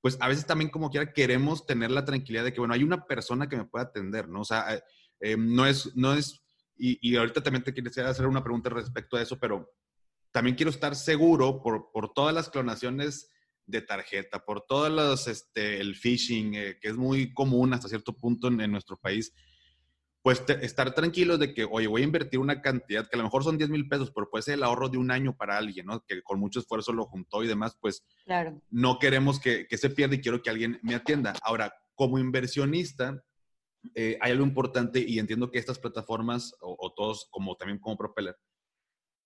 [SPEAKER 1] pues a veces también como quiera queremos tener la tranquilidad de que, bueno, hay una persona que me pueda atender, ¿no? O sea, eh, eh, no es, no es, y, ahorita también te quisiera hacer una pregunta respecto a eso, pero también quiero estar seguro por, por todas las clonaciones de tarjeta, por todas las, este, el phishing, eh, que es muy común hasta cierto punto en, nuestro país, pues estar tranquilos de que, oye, voy a invertir una cantidad que a lo mejor son 10 mil pesos, pero puede ser el ahorro de un año para alguien, ¿no? Que con mucho esfuerzo lo juntó y demás, pues claro. no queremos que, que se pierda y quiero que alguien me atienda. Ahora, como inversionista, eh, hay algo importante y entiendo que estas plataformas o, todos, como también como Propeller,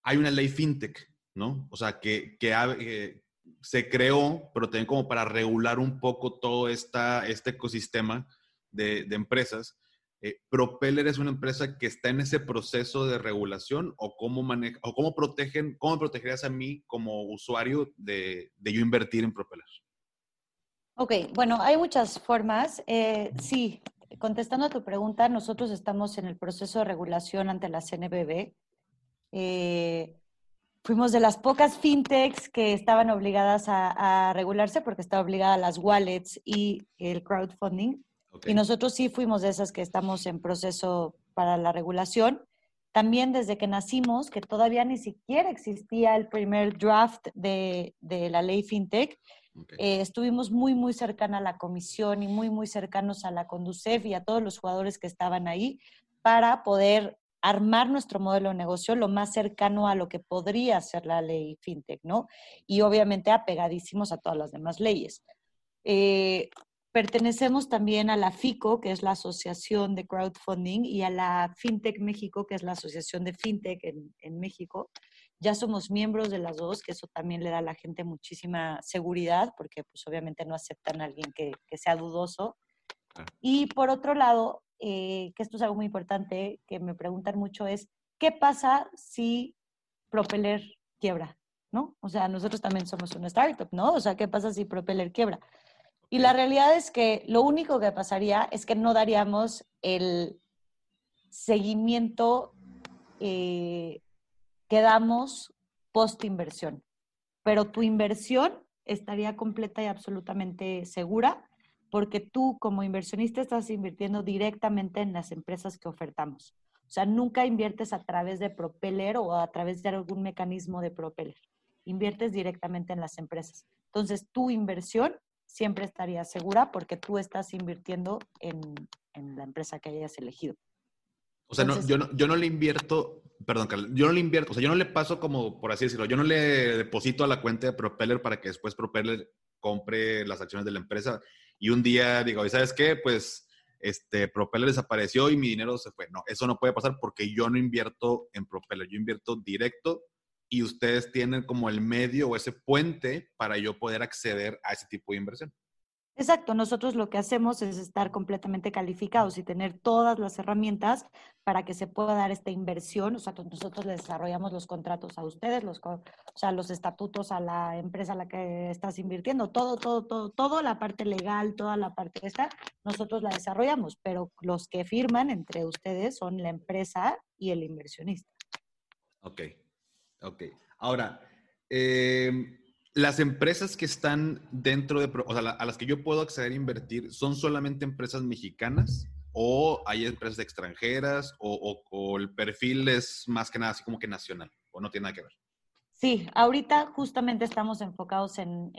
[SPEAKER 1] hay una ley fintech, ¿no? O sea, que, que eh, se creó, pero también como para regular un poco todo esta, este ecosistema de, de empresas. Eh, Propeller es una empresa que está en ese proceso de regulación o cómo maneja o cómo protegen, cómo protegerías a mí como usuario de, de yo invertir en Propeller.
[SPEAKER 2] Ok, bueno, hay muchas formas. sí, contestando a tu pregunta, nosotros estamos en el proceso de regulación ante la CNBB. Eh, fuimos de las pocas fintechs que estaban obligadas a, regularse porque estaba obligada las wallets y el crowdfunding. Y nosotros sí fuimos de esas que estamos en proceso para la regulación. También desde que nacimos, que todavía ni siquiera existía el primer draft de, de la ley fintech, eh, estuvimos muy, muy cercana a la comisión y muy, muy cercanos a la Conducef y a todos los jugadores que estaban ahí para poder armar nuestro modelo de negocio lo más cercano a lo que podría ser la ley fintech, ¿no? Y obviamente apegadísimos a todas las demás leyes. Eh, pertenecemos también a la FICO, que es la Asociación de Crowdfunding, y a la FinTech México, que es la Asociación de FinTech en, en México ya somos miembros de las dos, que eso también le da a la gente muchísima seguridad, porque pues obviamente no aceptan a alguien que, sea dudoso. Y por otro lado, eh, que esto es algo muy importante, que me preguntan mucho, es, ¿qué pasa si Propeller quiebra? ¿No? O sea, nosotros también somos una startup, ¿no? O sea, ¿qué pasa si Propeller quiebra? Y la realidad es que lo único que pasaría es que no daríamos el seguimiento eh, quedamos post inversión, pero tu inversión estaría completa y absolutamente segura porque tú como inversionista estás invirtiendo directamente en las empresas que ofertamos. O sea, nunca inviertes a través de Propeller o a través de algún mecanismo de Propeller. Inviertes directamente en las empresas. Entonces, tu inversión siempre estaría segura porque tú estás invirtiendo en, en la empresa que hayas elegido.
[SPEAKER 1] O sea, no, yo, no, yo no le invierto, perdón, yo no le invierto, o sea, yo no le paso como, por así decirlo, yo no le deposito a la cuenta de Propeller para que después Propeller compre las acciones de la empresa y un día digo, ¿sabes qué? Pues este, Propeller desapareció y mi dinero se fue. No, eso no puede pasar porque yo no invierto en Propeller, yo invierto directo y ustedes tienen como el medio o ese puente para yo poder acceder a ese tipo de inversión.
[SPEAKER 2] Exacto, nosotros lo que hacemos es estar completamente calificados y tener todas las herramientas para que se pueda dar esta inversión. O sea, nosotros les desarrollamos los contratos a ustedes, los, o sea, los estatutos a la empresa a la que estás invirtiendo, todo, todo, todo, todo, la parte legal, toda la parte esta, nosotros la desarrollamos, pero los que firman entre ustedes son la empresa y el inversionista.
[SPEAKER 1] Ok, ok. Ahora, eh, las empresas que están dentro de, o sea, a las que yo puedo acceder a invertir, ¿son solamente empresas mexicanas? ¿O hay empresas extranjeras? O, el perfil es más que nada así como que nacional? ¿O no tiene nada que ver?
[SPEAKER 2] Sí, ahorita justamente estamos enfocados en,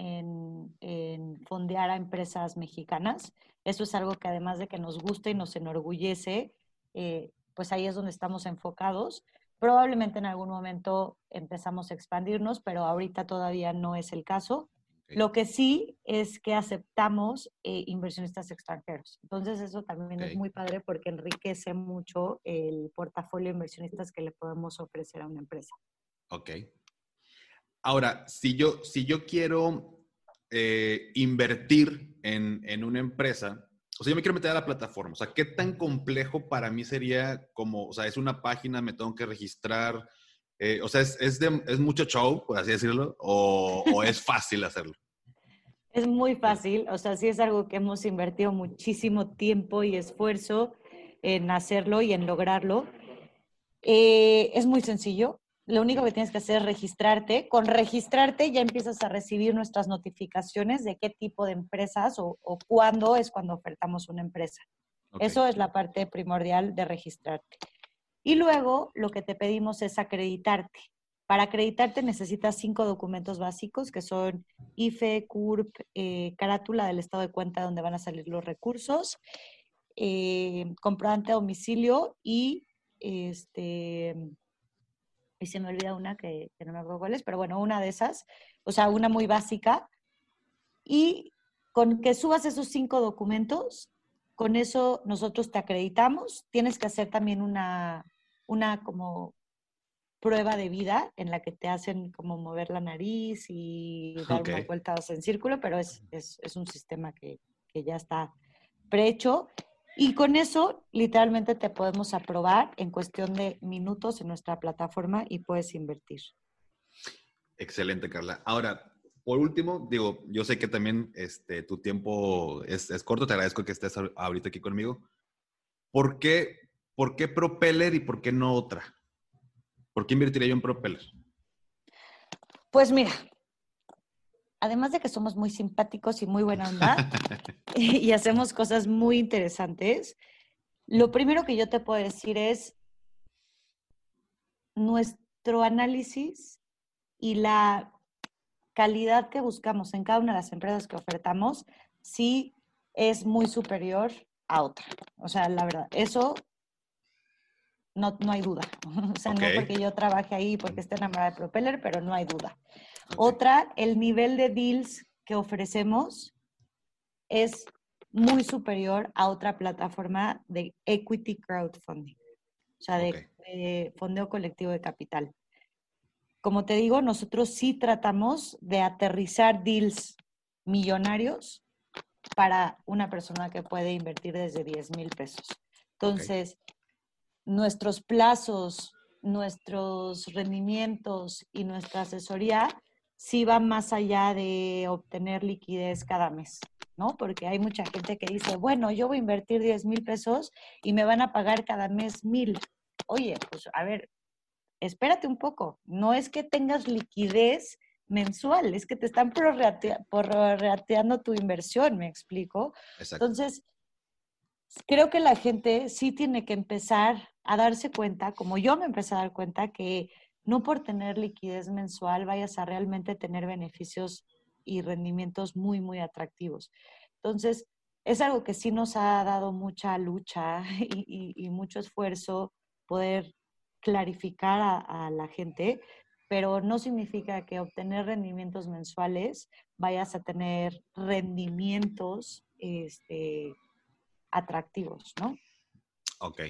[SPEAKER 2] fondear a empresas mexicanas. Eso es algo que además de que nos gusta y nos enorgullece, eh, pues ahí es donde estamos enfocados. Probablemente en algún momento empezamos a expandirnos, pero ahorita todavía no es el caso. Lo que sí es que aceptamos eh, inversionistas extranjeros. Entonces eso también es muy padre porque enriquece mucho el portafolio de inversionistas que le podemos ofrecer a una empresa.
[SPEAKER 1] Ok. Ahora, si yo, si yo quiero eh, invertir en, en, una empresa, o sea, yo me quiero meter a la plataforma, o sea, ¿qué tan complejo para mí sería como, o sea, es una página, me tengo que registrar, eh, o sea, ¿es, es, de, ¿es, mucho show, por así decirlo, o, o es fácil hacerlo? (laughs)
[SPEAKER 2] Es muy fácil, o sea, sí es algo que hemos invertido muchísimo tiempo y esfuerzo en hacerlo y en lograrlo. Eh, es muy sencillo, lo único que tienes que hacer es registrarte. Con registrarte ya empiezas a recibir nuestras notificaciones de qué tipo de empresas o, cuándo es cuando ofertamos una empresa. Eso es la parte primordial de registrarte. Y luego lo que te pedimos es acreditarte. Para acreditarte necesitas cinco documentos básicos que son IFE, CURP, eh, carátula del estado de cuenta donde van a salir los recursos, eh, comprobante a domicilio y este y se me olvida una que, no me acuerdo cuál es, pero bueno, una de esas, o sea, una muy básica. Y con que subas esos cinco documentos, con eso nosotros te acreditamos. Tienes que hacer también una, una como prueba de vida en la que te hacen como mover la nariz y dar unas vueltas en círculo, pero es, es, es un sistema que, que ya está prehecho y con eso, literalmente te podemos aprobar en cuestión de minutos en nuestra plataforma y puedes invertir.
[SPEAKER 1] Excelente, Carla. Ahora, por último, digo, yo sé que también este, tu tiempo es, es corto, te agradezco que estés ahorita aquí conmigo. ¿Por qué, ¿Por qué Propeller y por qué no otra? ¿Por qué invertiría yo en Propeller?
[SPEAKER 2] Pues mira, además de que somos muy simpáticos y muy buena onda (laughs) (laughs) y hacemos cosas muy interesantes, lo primero que yo te puedo decir es nuestro análisis y la calidad que buscamos en cada una de las empresas que ofertamos, sí es muy superior a otra. O sea, la verdad, eso no, no hay duda. (laughs) O sea, no porque yo trabaje ahí, porque esté enamorada de Propeller, pero no hay duda. Otra, el nivel de deals que ofrecemos es muy superior a otra plataforma de equity crowdfunding, o sea, de, fondeo colectivo de capital. Como te digo, nosotros sí tratamos de aterrizar deals millonarios para una persona que puede invertir desde 10 mil pesos. Entonces, nuestros plazos, nuestros rendimientos y nuestra asesoría sí va más allá de obtener liquidez cada mes, ¿no? Porque hay mucha gente que dice, bueno, yo voy a invertir 10 mil pesos y me van a pagar cada mes mil. Oye, pues a ver, espérate un poco, no es que tengas liquidez mensual, es que te están prorrateando tu inversión, ¿me explico? Entonces, creo que la gente sí tiene que empezar a darse cuenta, como yo me empecé a dar cuenta, que no por tener liquidez mensual vayas a realmente tener beneficios y rendimientos muy, muy atractivos. Entonces, es algo que sí nos ha dado mucha lucha (laughs) y, mucho esfuerzo poder clarificar a, la gente, pero no significa que obtener rendimientos mensuales vayas a tener rendimientos este, atractivos, ¿no?
[SPEAKER 1] Ok.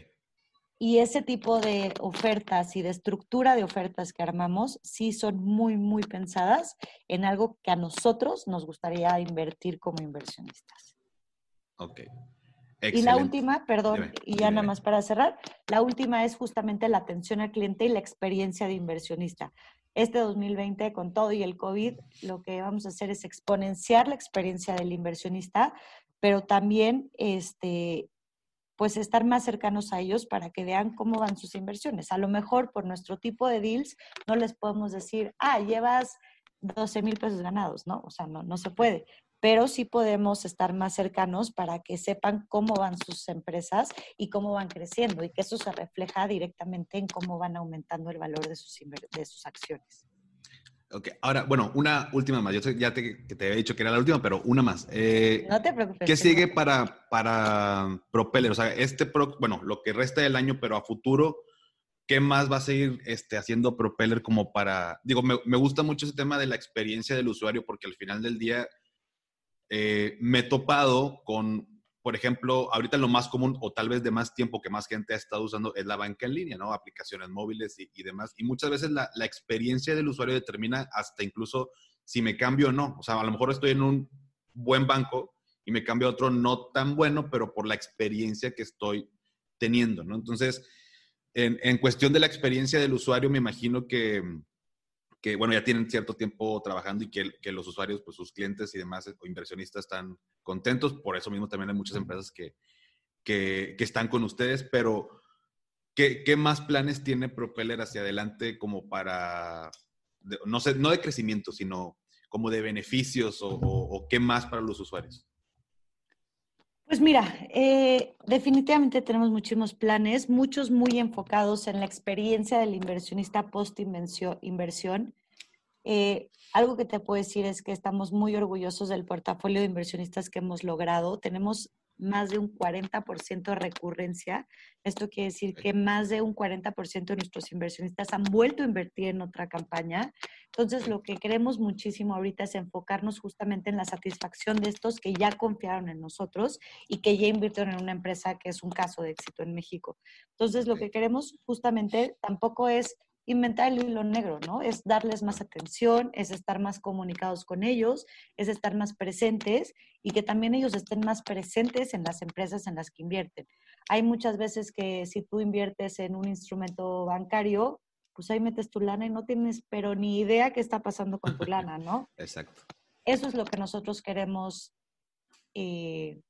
[SPEAKER 2] Y ese tipo de ofertas y de estructura de ofertas que armamos sí son muy, muy pensadas en algo que a nosotros nos gustaría invertir como inversionistas.
[SPEAKER 1] Ok.
[SPEAKER 2] Y la última, perdón, y ya nada más para cerrar, la última es justamente la atención al cliente y la experiencia de inversionista. Este 2020, con todo y el COVID, lo que vamos a hacer es exponenciar la experiencia del inversionista, pero también este, pues estar más cercanos a ellos para que vean cómo van sus inversiones. A lo mejor por nuestro tipo de deals no les podemos decir, ah, llevas 12 mil pesos ganados, ¿no? O sea, no, no se puede. Pero sí podemos estar más cercanos para que sepan cómo van sus empresas y cómo van creciendo y que eso se refleja directamente en cómo van aumentando el valor de sus, de sus acciones.
[SPEAKER 1] Ok, ahora, bueno, una última más. Yo ya te, te había dicho que era la última, pero una más.
[SPEAKER 2] Eh, no te preocupes.
[SPEAKER 1] ¿Qué sigue para, para Propeller? O sea, este, bueno, lo que resta del año, pero a futuro, ¿qué más va a seguir este, haciendo Propeller como para... Digo, me, me gusta mucho ese tema de la experiencia del usuario porque al final del día eh, me he topado con por ejemplo, ahorita lo más común o tal vez de más tiempo que más gente ha estado usando es la banca en línea, ¿no? Aplicaciones móviles y, demás. Y muchas veces la, experiencia del usuario determina hasta incluso si me cambio o no. O sea, a lo mejor estoy en un buen banco y me cambio a otro no tan bueno, pero por la experiencia que estoy teniendo, ¿no? Entonces, en, en cuestión de la experiencia del usuario, me imagino que, que, bueno, ya tienen cierto tiempo trabajando y que, que, los usuarios, pues sus clientes y demás o inversionistas están contentos. Por eso mismo también hay muchas empresas que, que, que están con ustedes, pero ¿qué, ¿qué, más planes tiene Propeller hacia adelante como para, no sé, no de crecimiento, sino como de beneficios o, o, qué más para los usuarios?
[SPEAKER 2] Pues mira, eh, definitivamente tenemos muchísimos planes, muchos muy enfocados en la experiencia del inversionista post-inversión. Eh, algo que te puedo decir es que estamos muy orgullosos del portafolio de inversionistas que hemos logrado. Tenemos más de un 40% de recurrencia. Esto quiere decir que más de un 40% de nuestros inversionistas han vuelto a invertir en otra campaña. Entonces, lo que queremos muchísimo ahorita es enfocarnos justamente en la satisfacción de estos que ya confiaron en nosotros y que ya invirtieron en una empresa que es un caso de éxito en México. Entonces, lo que queremos justamente tampoco es inventar el hilo negro, ¿no? Es darles más atención, es estar más comunicados con ellos, es estar más presentes y que también ellos estén más presentes en las empresas en las que invierten. Hay muchas veces que si tú inviertes en un instrumento bancario, pues ahí metes tu lana y no tienes pero ni idea qué está pasando con tu (laughs) lana, ¿no?
[SPEAKER 1] Exacto.
[SPEAKER 2] Eso es lo que nosotros queremos eh,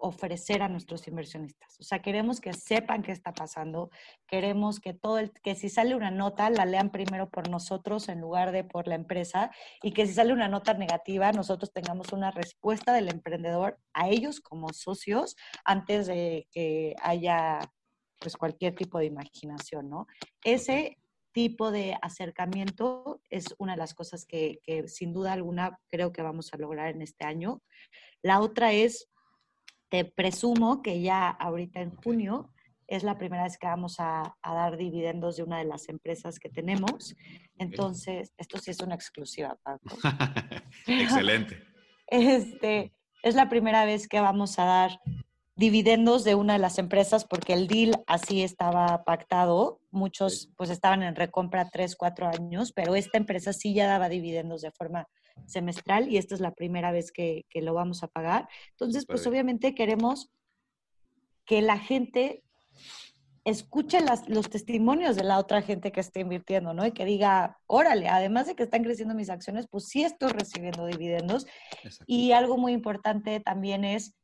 [SPEAKER 2] ofrecer a nuestros inversionistas. O sea, queremos que sepan qué está pasando, queremos que todo el, que si sale una nota la lean primero por nosotros en lugar de por la empresa y que si sale una nota negativa nosotros tengamos una respuesta del emprendedor a ellos como socios antes de que haya pues cualquier tipo de imaginación, ¿no? Ese tipo de acercamiento es una de las cosas que, que sin duda alguna creo que vamos a lograr en este año. La otra es te presumo que ya ahorita en junio es la primera vez que vamos a, dar dividendos de una de las empresas que tenemos. Entonces, esto sí es una exclusiva, Paco. (laughs)
[SPEAKER 1] Excelente. (laughs)
[SPEAKER 2] este, es la primera vez que vamos a dar dividendos de una de las empresas porque el deal así estaba pactado. Muchos pues estaban en recompra tres, cuatro años, pero esta empresa sí ya daba dividendos de forma semestral y esta es la primera vez que, lo vamos a pagar. Entonces, pues obviamente queremos que la gente escuche los testimonios de la otra gente que está invirtiendo, ¿no? Y que diga, órale, además de que están creciendo mis acciones, pues sí estoy recibiendo dividendos. Y algo muy importante también es,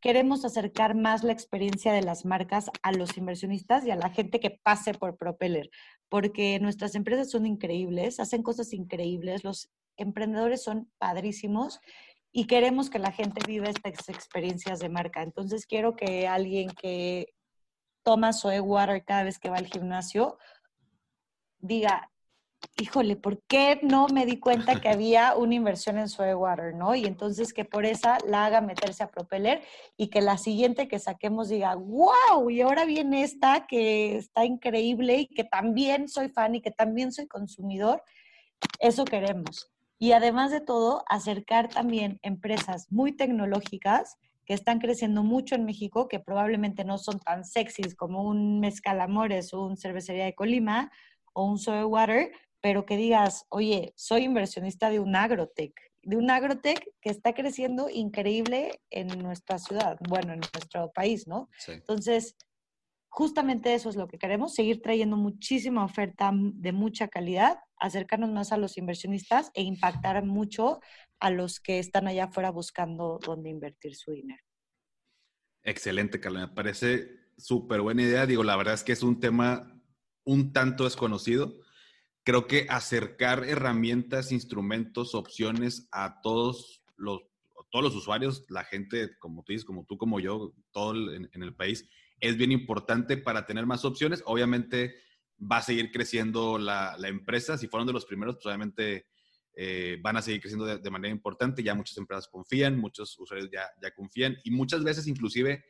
[SPEAKER 2] queremos acercar más la experiencia de las marcas a los inversionistas y a la gente que pase por Propeller, porque nuestras empresas son increíbles, hacen cosas increíbles, los emprendedores son padrísimos y queremos que la gente viva estas experiencias de marca. Entonces quiero que alguien que toma soy water cada vez que va al gimnasio diga, híjole, ¿por qué no me di cuenta que había una inversión en soy water, no? Y entonces que por esa la haga meterse a Propeller y que la siguiente que saquemos diga, wow, y ahora viene esta que está increíble y que también soy fan y que también soy consumidor. Eso queremos y además de todo, acercar también empresas muy tecnológicas que están creciendo mucho en México, que probablemente no son tan sexys como un Mezcal Amores o un Cervecería de Colima o un Soy Water, pero que digas, oye, soy inversionista de un agrotech, de un agrotech que está creciendo increíble en nuestra ciudad, bueno, en nuestro país, ¿no? Entonces, justamente eso es lo que queremos, seguir trayendo muchísima oferta de mucha calidad, acercarnos más a los inversionistas e impactar mucho a los que están allá afuera buscando dónde invertir su dinero.
[SPEAKER 1] Excelente, Carla. Me parece súper buena idea. Digo, la verdad es que es un tema un tanto desconocido. Creo que acercar herramientas, instrumentos, opciones a todos los, todos los usuarios, la gente, como tú dices, como tú, como yo, todo en el país, es bien importante para tener más opciones. Obviamente, va a seguir creciendo la, empresa. Si fueron de los primeros, pues obviamente eh, van a seguir creciendo de, manera importante. Ya muchas empresas confían, muchos usuarios ya, ya confían y muchas veces inclusive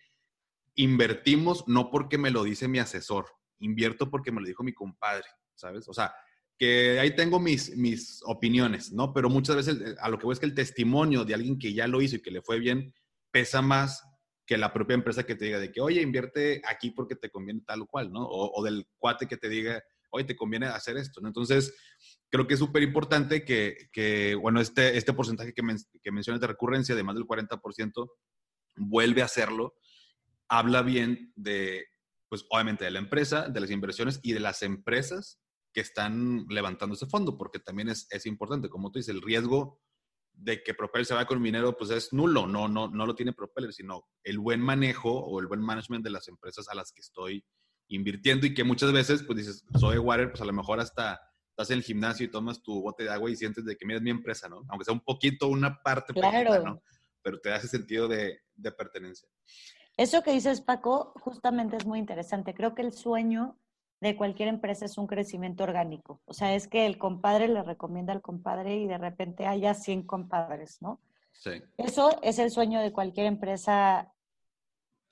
[SPEAKER 1] invertimos no porque me lo dice mi asesor, invierto porque me lo dijo mi compadre, ¿sabes? O sea, que ahí tengo mis, mis opiniones, ¿no? Pero muchas veces eh, a lo que voy es que el testimonio de alguien que ya lo hizo y que le fue bien pesa más que la propia empresa que te diga de que, oye, invierte aquí porque te conviene tal o cual, ¿no? O, del cuate que te diga, oye, te conviene hacer esto, ¿no? Entonces, creo que es súper importante que, que, bueno, este, este porcentaje que, que mencionas de recurrencia de más del 40%, vuelve a hacerlo, habla bien de, pues obviamente de la empresa, de las inversiones y de las empresas que están levantando ese fondo, porque también es, es importante, como tú dices, el riesgo de que Propeller se vaya con dinero, pues es nulo, no, no, no lo tiene Propeller, sino el buen manejo o el buen management de las empresas a las que estoy invirtiendo y que muchas veces, pues dices, soy water, pues a lo mejor hasta estás en el gimnasio y tomas tu bote de agua y sientes de que mira, es mi empresa, ¿no? Aunque sea un poquito, una parte
[SPEAKER 2] claro. ¿no?
[SPEAKER 1] Pero te da ese sentido de, de pertenencia.
[SPEAKER 2] Eso que dices, Paco, justamente es muy interesante. Creo que el sueño de cualquier empresa es un crecimiento orgánico. O sea, es que el compadre le recomienda al compadre y de repente haya 100 compadres, ¿no?
[SPEAKER 1] Sí.
[SPEAKER 2] Eso es el sueño de cualquier empresa,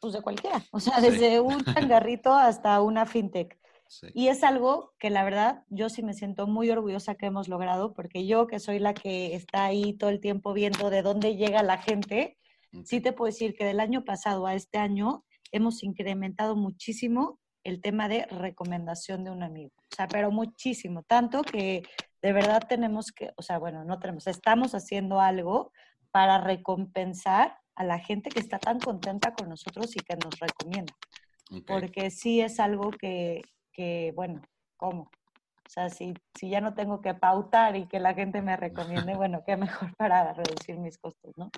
[SPEAKER 2] pues de cualquiera. O sea, desde un changarrito hasta una fintech. Sí. Y es algo que la verdad yo sí me siento muy orgullosa que hemos logrado, porque yo que soy la que está ahí todo el tiempo viendo de dónde llega la gente, sí te puedo decir que del año pasado a este año hemos incrementado muchísimo el tema de recomendación de un amigo. O sea, pero muchísimo, tanto que de verdad tenemos que, o sea, bueno, no tenemos, estamos haciendo algo para recompensar a la gente que está tan contenta con nosotros y que nos recomienda. Porque sí es algo que, que, bueno, ¿cómo? O sea, si, si ya no tengo que pautar y que la gente me (laughs) recomiende, bueno, qué mejor para reducir mis costos, ¿no?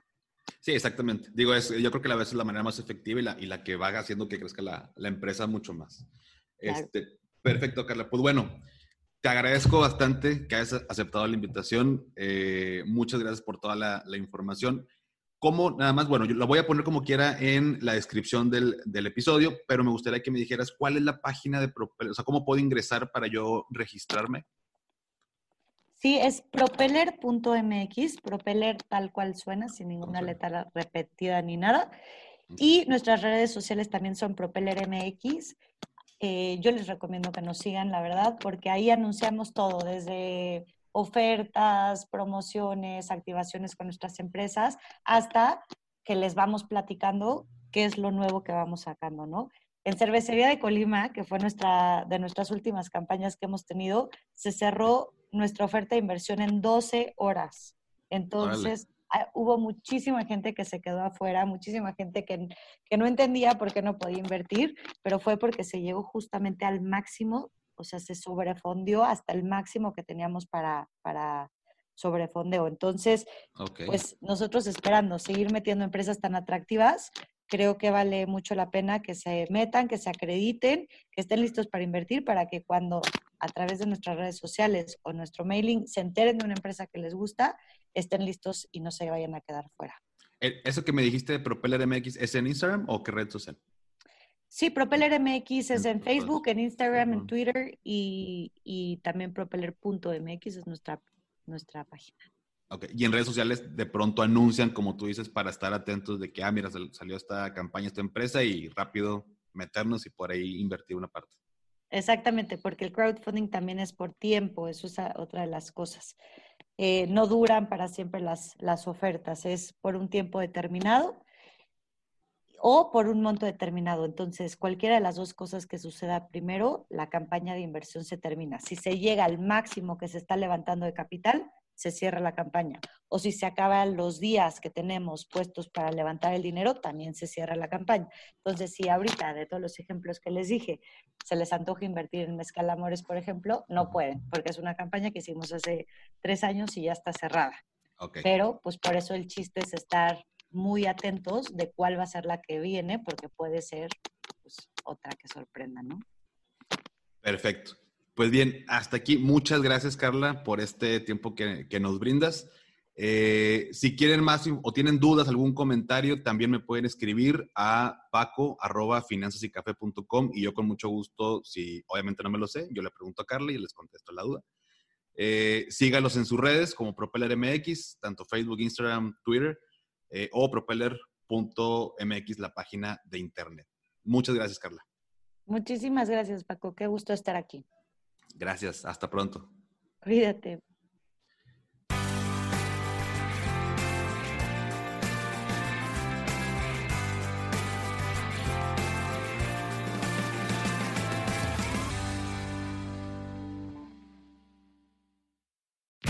[SPEAKER 1] Sí, exactamente. Digo, es, yo creo que la vez es la manera más efectiva y la, y la que va haciendo que crezca la, la empresa mucho más. Este, perfecto, Carla. Pues bueno, te agradezco bastante que hayas aceptado la invitación. Eh, muchas gracias por toda la, la, información. ¿Cómo, nada más, bueno, yo lo voy a poner como quiera en la descripción del, del, episodio, pero me gustaría que me dijeras cuál es la página de o sea, cómo puedo ingresar para yo registrarme.
[SPEAKER 2] Sí, es propeller.mx, propeller tal cual suena, sin ninguna letra repetida ni nada. Y nuestras redes sociales también son propellermx. Eh, yo les recomiendo que nos sigan, la verdad, porque ahí anunciamos todo, desde ofertas, promociones, activaciones con nuestras empresas, hasta que les vamos platicando qué es lo nuevo que vamos sacando, ¿no? En Cervecería de Colima, que fue nuestra, de nuestras últimas campañas que hemos tenido, se cerró nuestra oferta de inversión en 12 horas. Entonces, ah, hubo muchísima gente que se quedó afuera, muchísima gente que, que no entendía por qué no podía invertir, pero fue porque se llegó justamente al máximo, o sea, se sobrefondió hasta el máximo que teníamos para, para sobrefondeo. Entonces, pues nosotros esperando seguir metiendo empresas tan atractivas, creo que vale mucho la pena que se metan, que se acrediten, que estén listos para invertir, para que cuando a través de nuestras redes sociales o nuestro mailing se enteren de una empresa que les gusta, estén listos y no se vayan a quedar fuera.
[SPEAKER 1] Eh, ¿Eso que me dijiste de Propeller MX es en Instagram o qué red social?
[SPEAKER 2] Sí, Propeller MX es en Facebook, en Instagram, en Twitter y, y también propeller.mx es nuestra, nuestra página.
[SPEAKER 1] Y en redes sociales de pronto anuncian, como tú dices, para estar atentos de que, ah, mira, salió esta campaña, esta empresa y rápido meternos y por ahí invertir una parte.
[SPEAKER 2] Exactamente, porque el crowdfunding también es por tiempo, eso es otra de las cosas. Eh, no duran para siempre las, las ofertas, es por un tiempo determinado o por un monto determinado. Entonces, cualquiera de las dos cosas que suceda primero, la campaña de inversión se termina. Si se llega al máximo que se está levantando de capital, se cierra la campaña. O si se acaban los días que tenemos puestos para levantar el dinero, también se cierra la campaña. Entonces, si ahorita, de todos los ejemplos que les dije, se les antoja invertir en Mezcal Amores, por ejemplo, no pueden, porque es una campaña que hicimos hace tres años y ya está cerrada. Pero, pues por eso el chiste es estar muy atentos de cuál va a ser la que viene, porque puede ser pues, otra que sorprenda, ¿no?
[SPEAKER 1] Perfecto. Pues bien, hasta aquí. Muchas gracias, Carla, por este tiempo que, nos brindas. Eh, si quieren más o tienen dudas, algún comentario, también me pueden escribir a paco arroba y yo con mucho gusto, si obviamente no me lo sé, yo le pregunto a Carla y les contesto la duda. Eh, sígalos en sus redes como Propeller MX, tanto Facebook, Instagram, Twitter eh, o propeller.mx, la página de internet. Muchas gracias, Carla.
[SPEAKER 2] Muchísimas gracias, Paco. Qué gusto estar aquí.
[SPEAKER 1] Gracias. Hasta pronto.
[SPEAKER 2] Cuídate.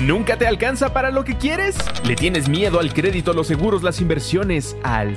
[SPEAKER 3] ¿Nunca te alcanza para lo que quieres? ¿Le tienes miedo al crédito, los seguros, las inversiones, al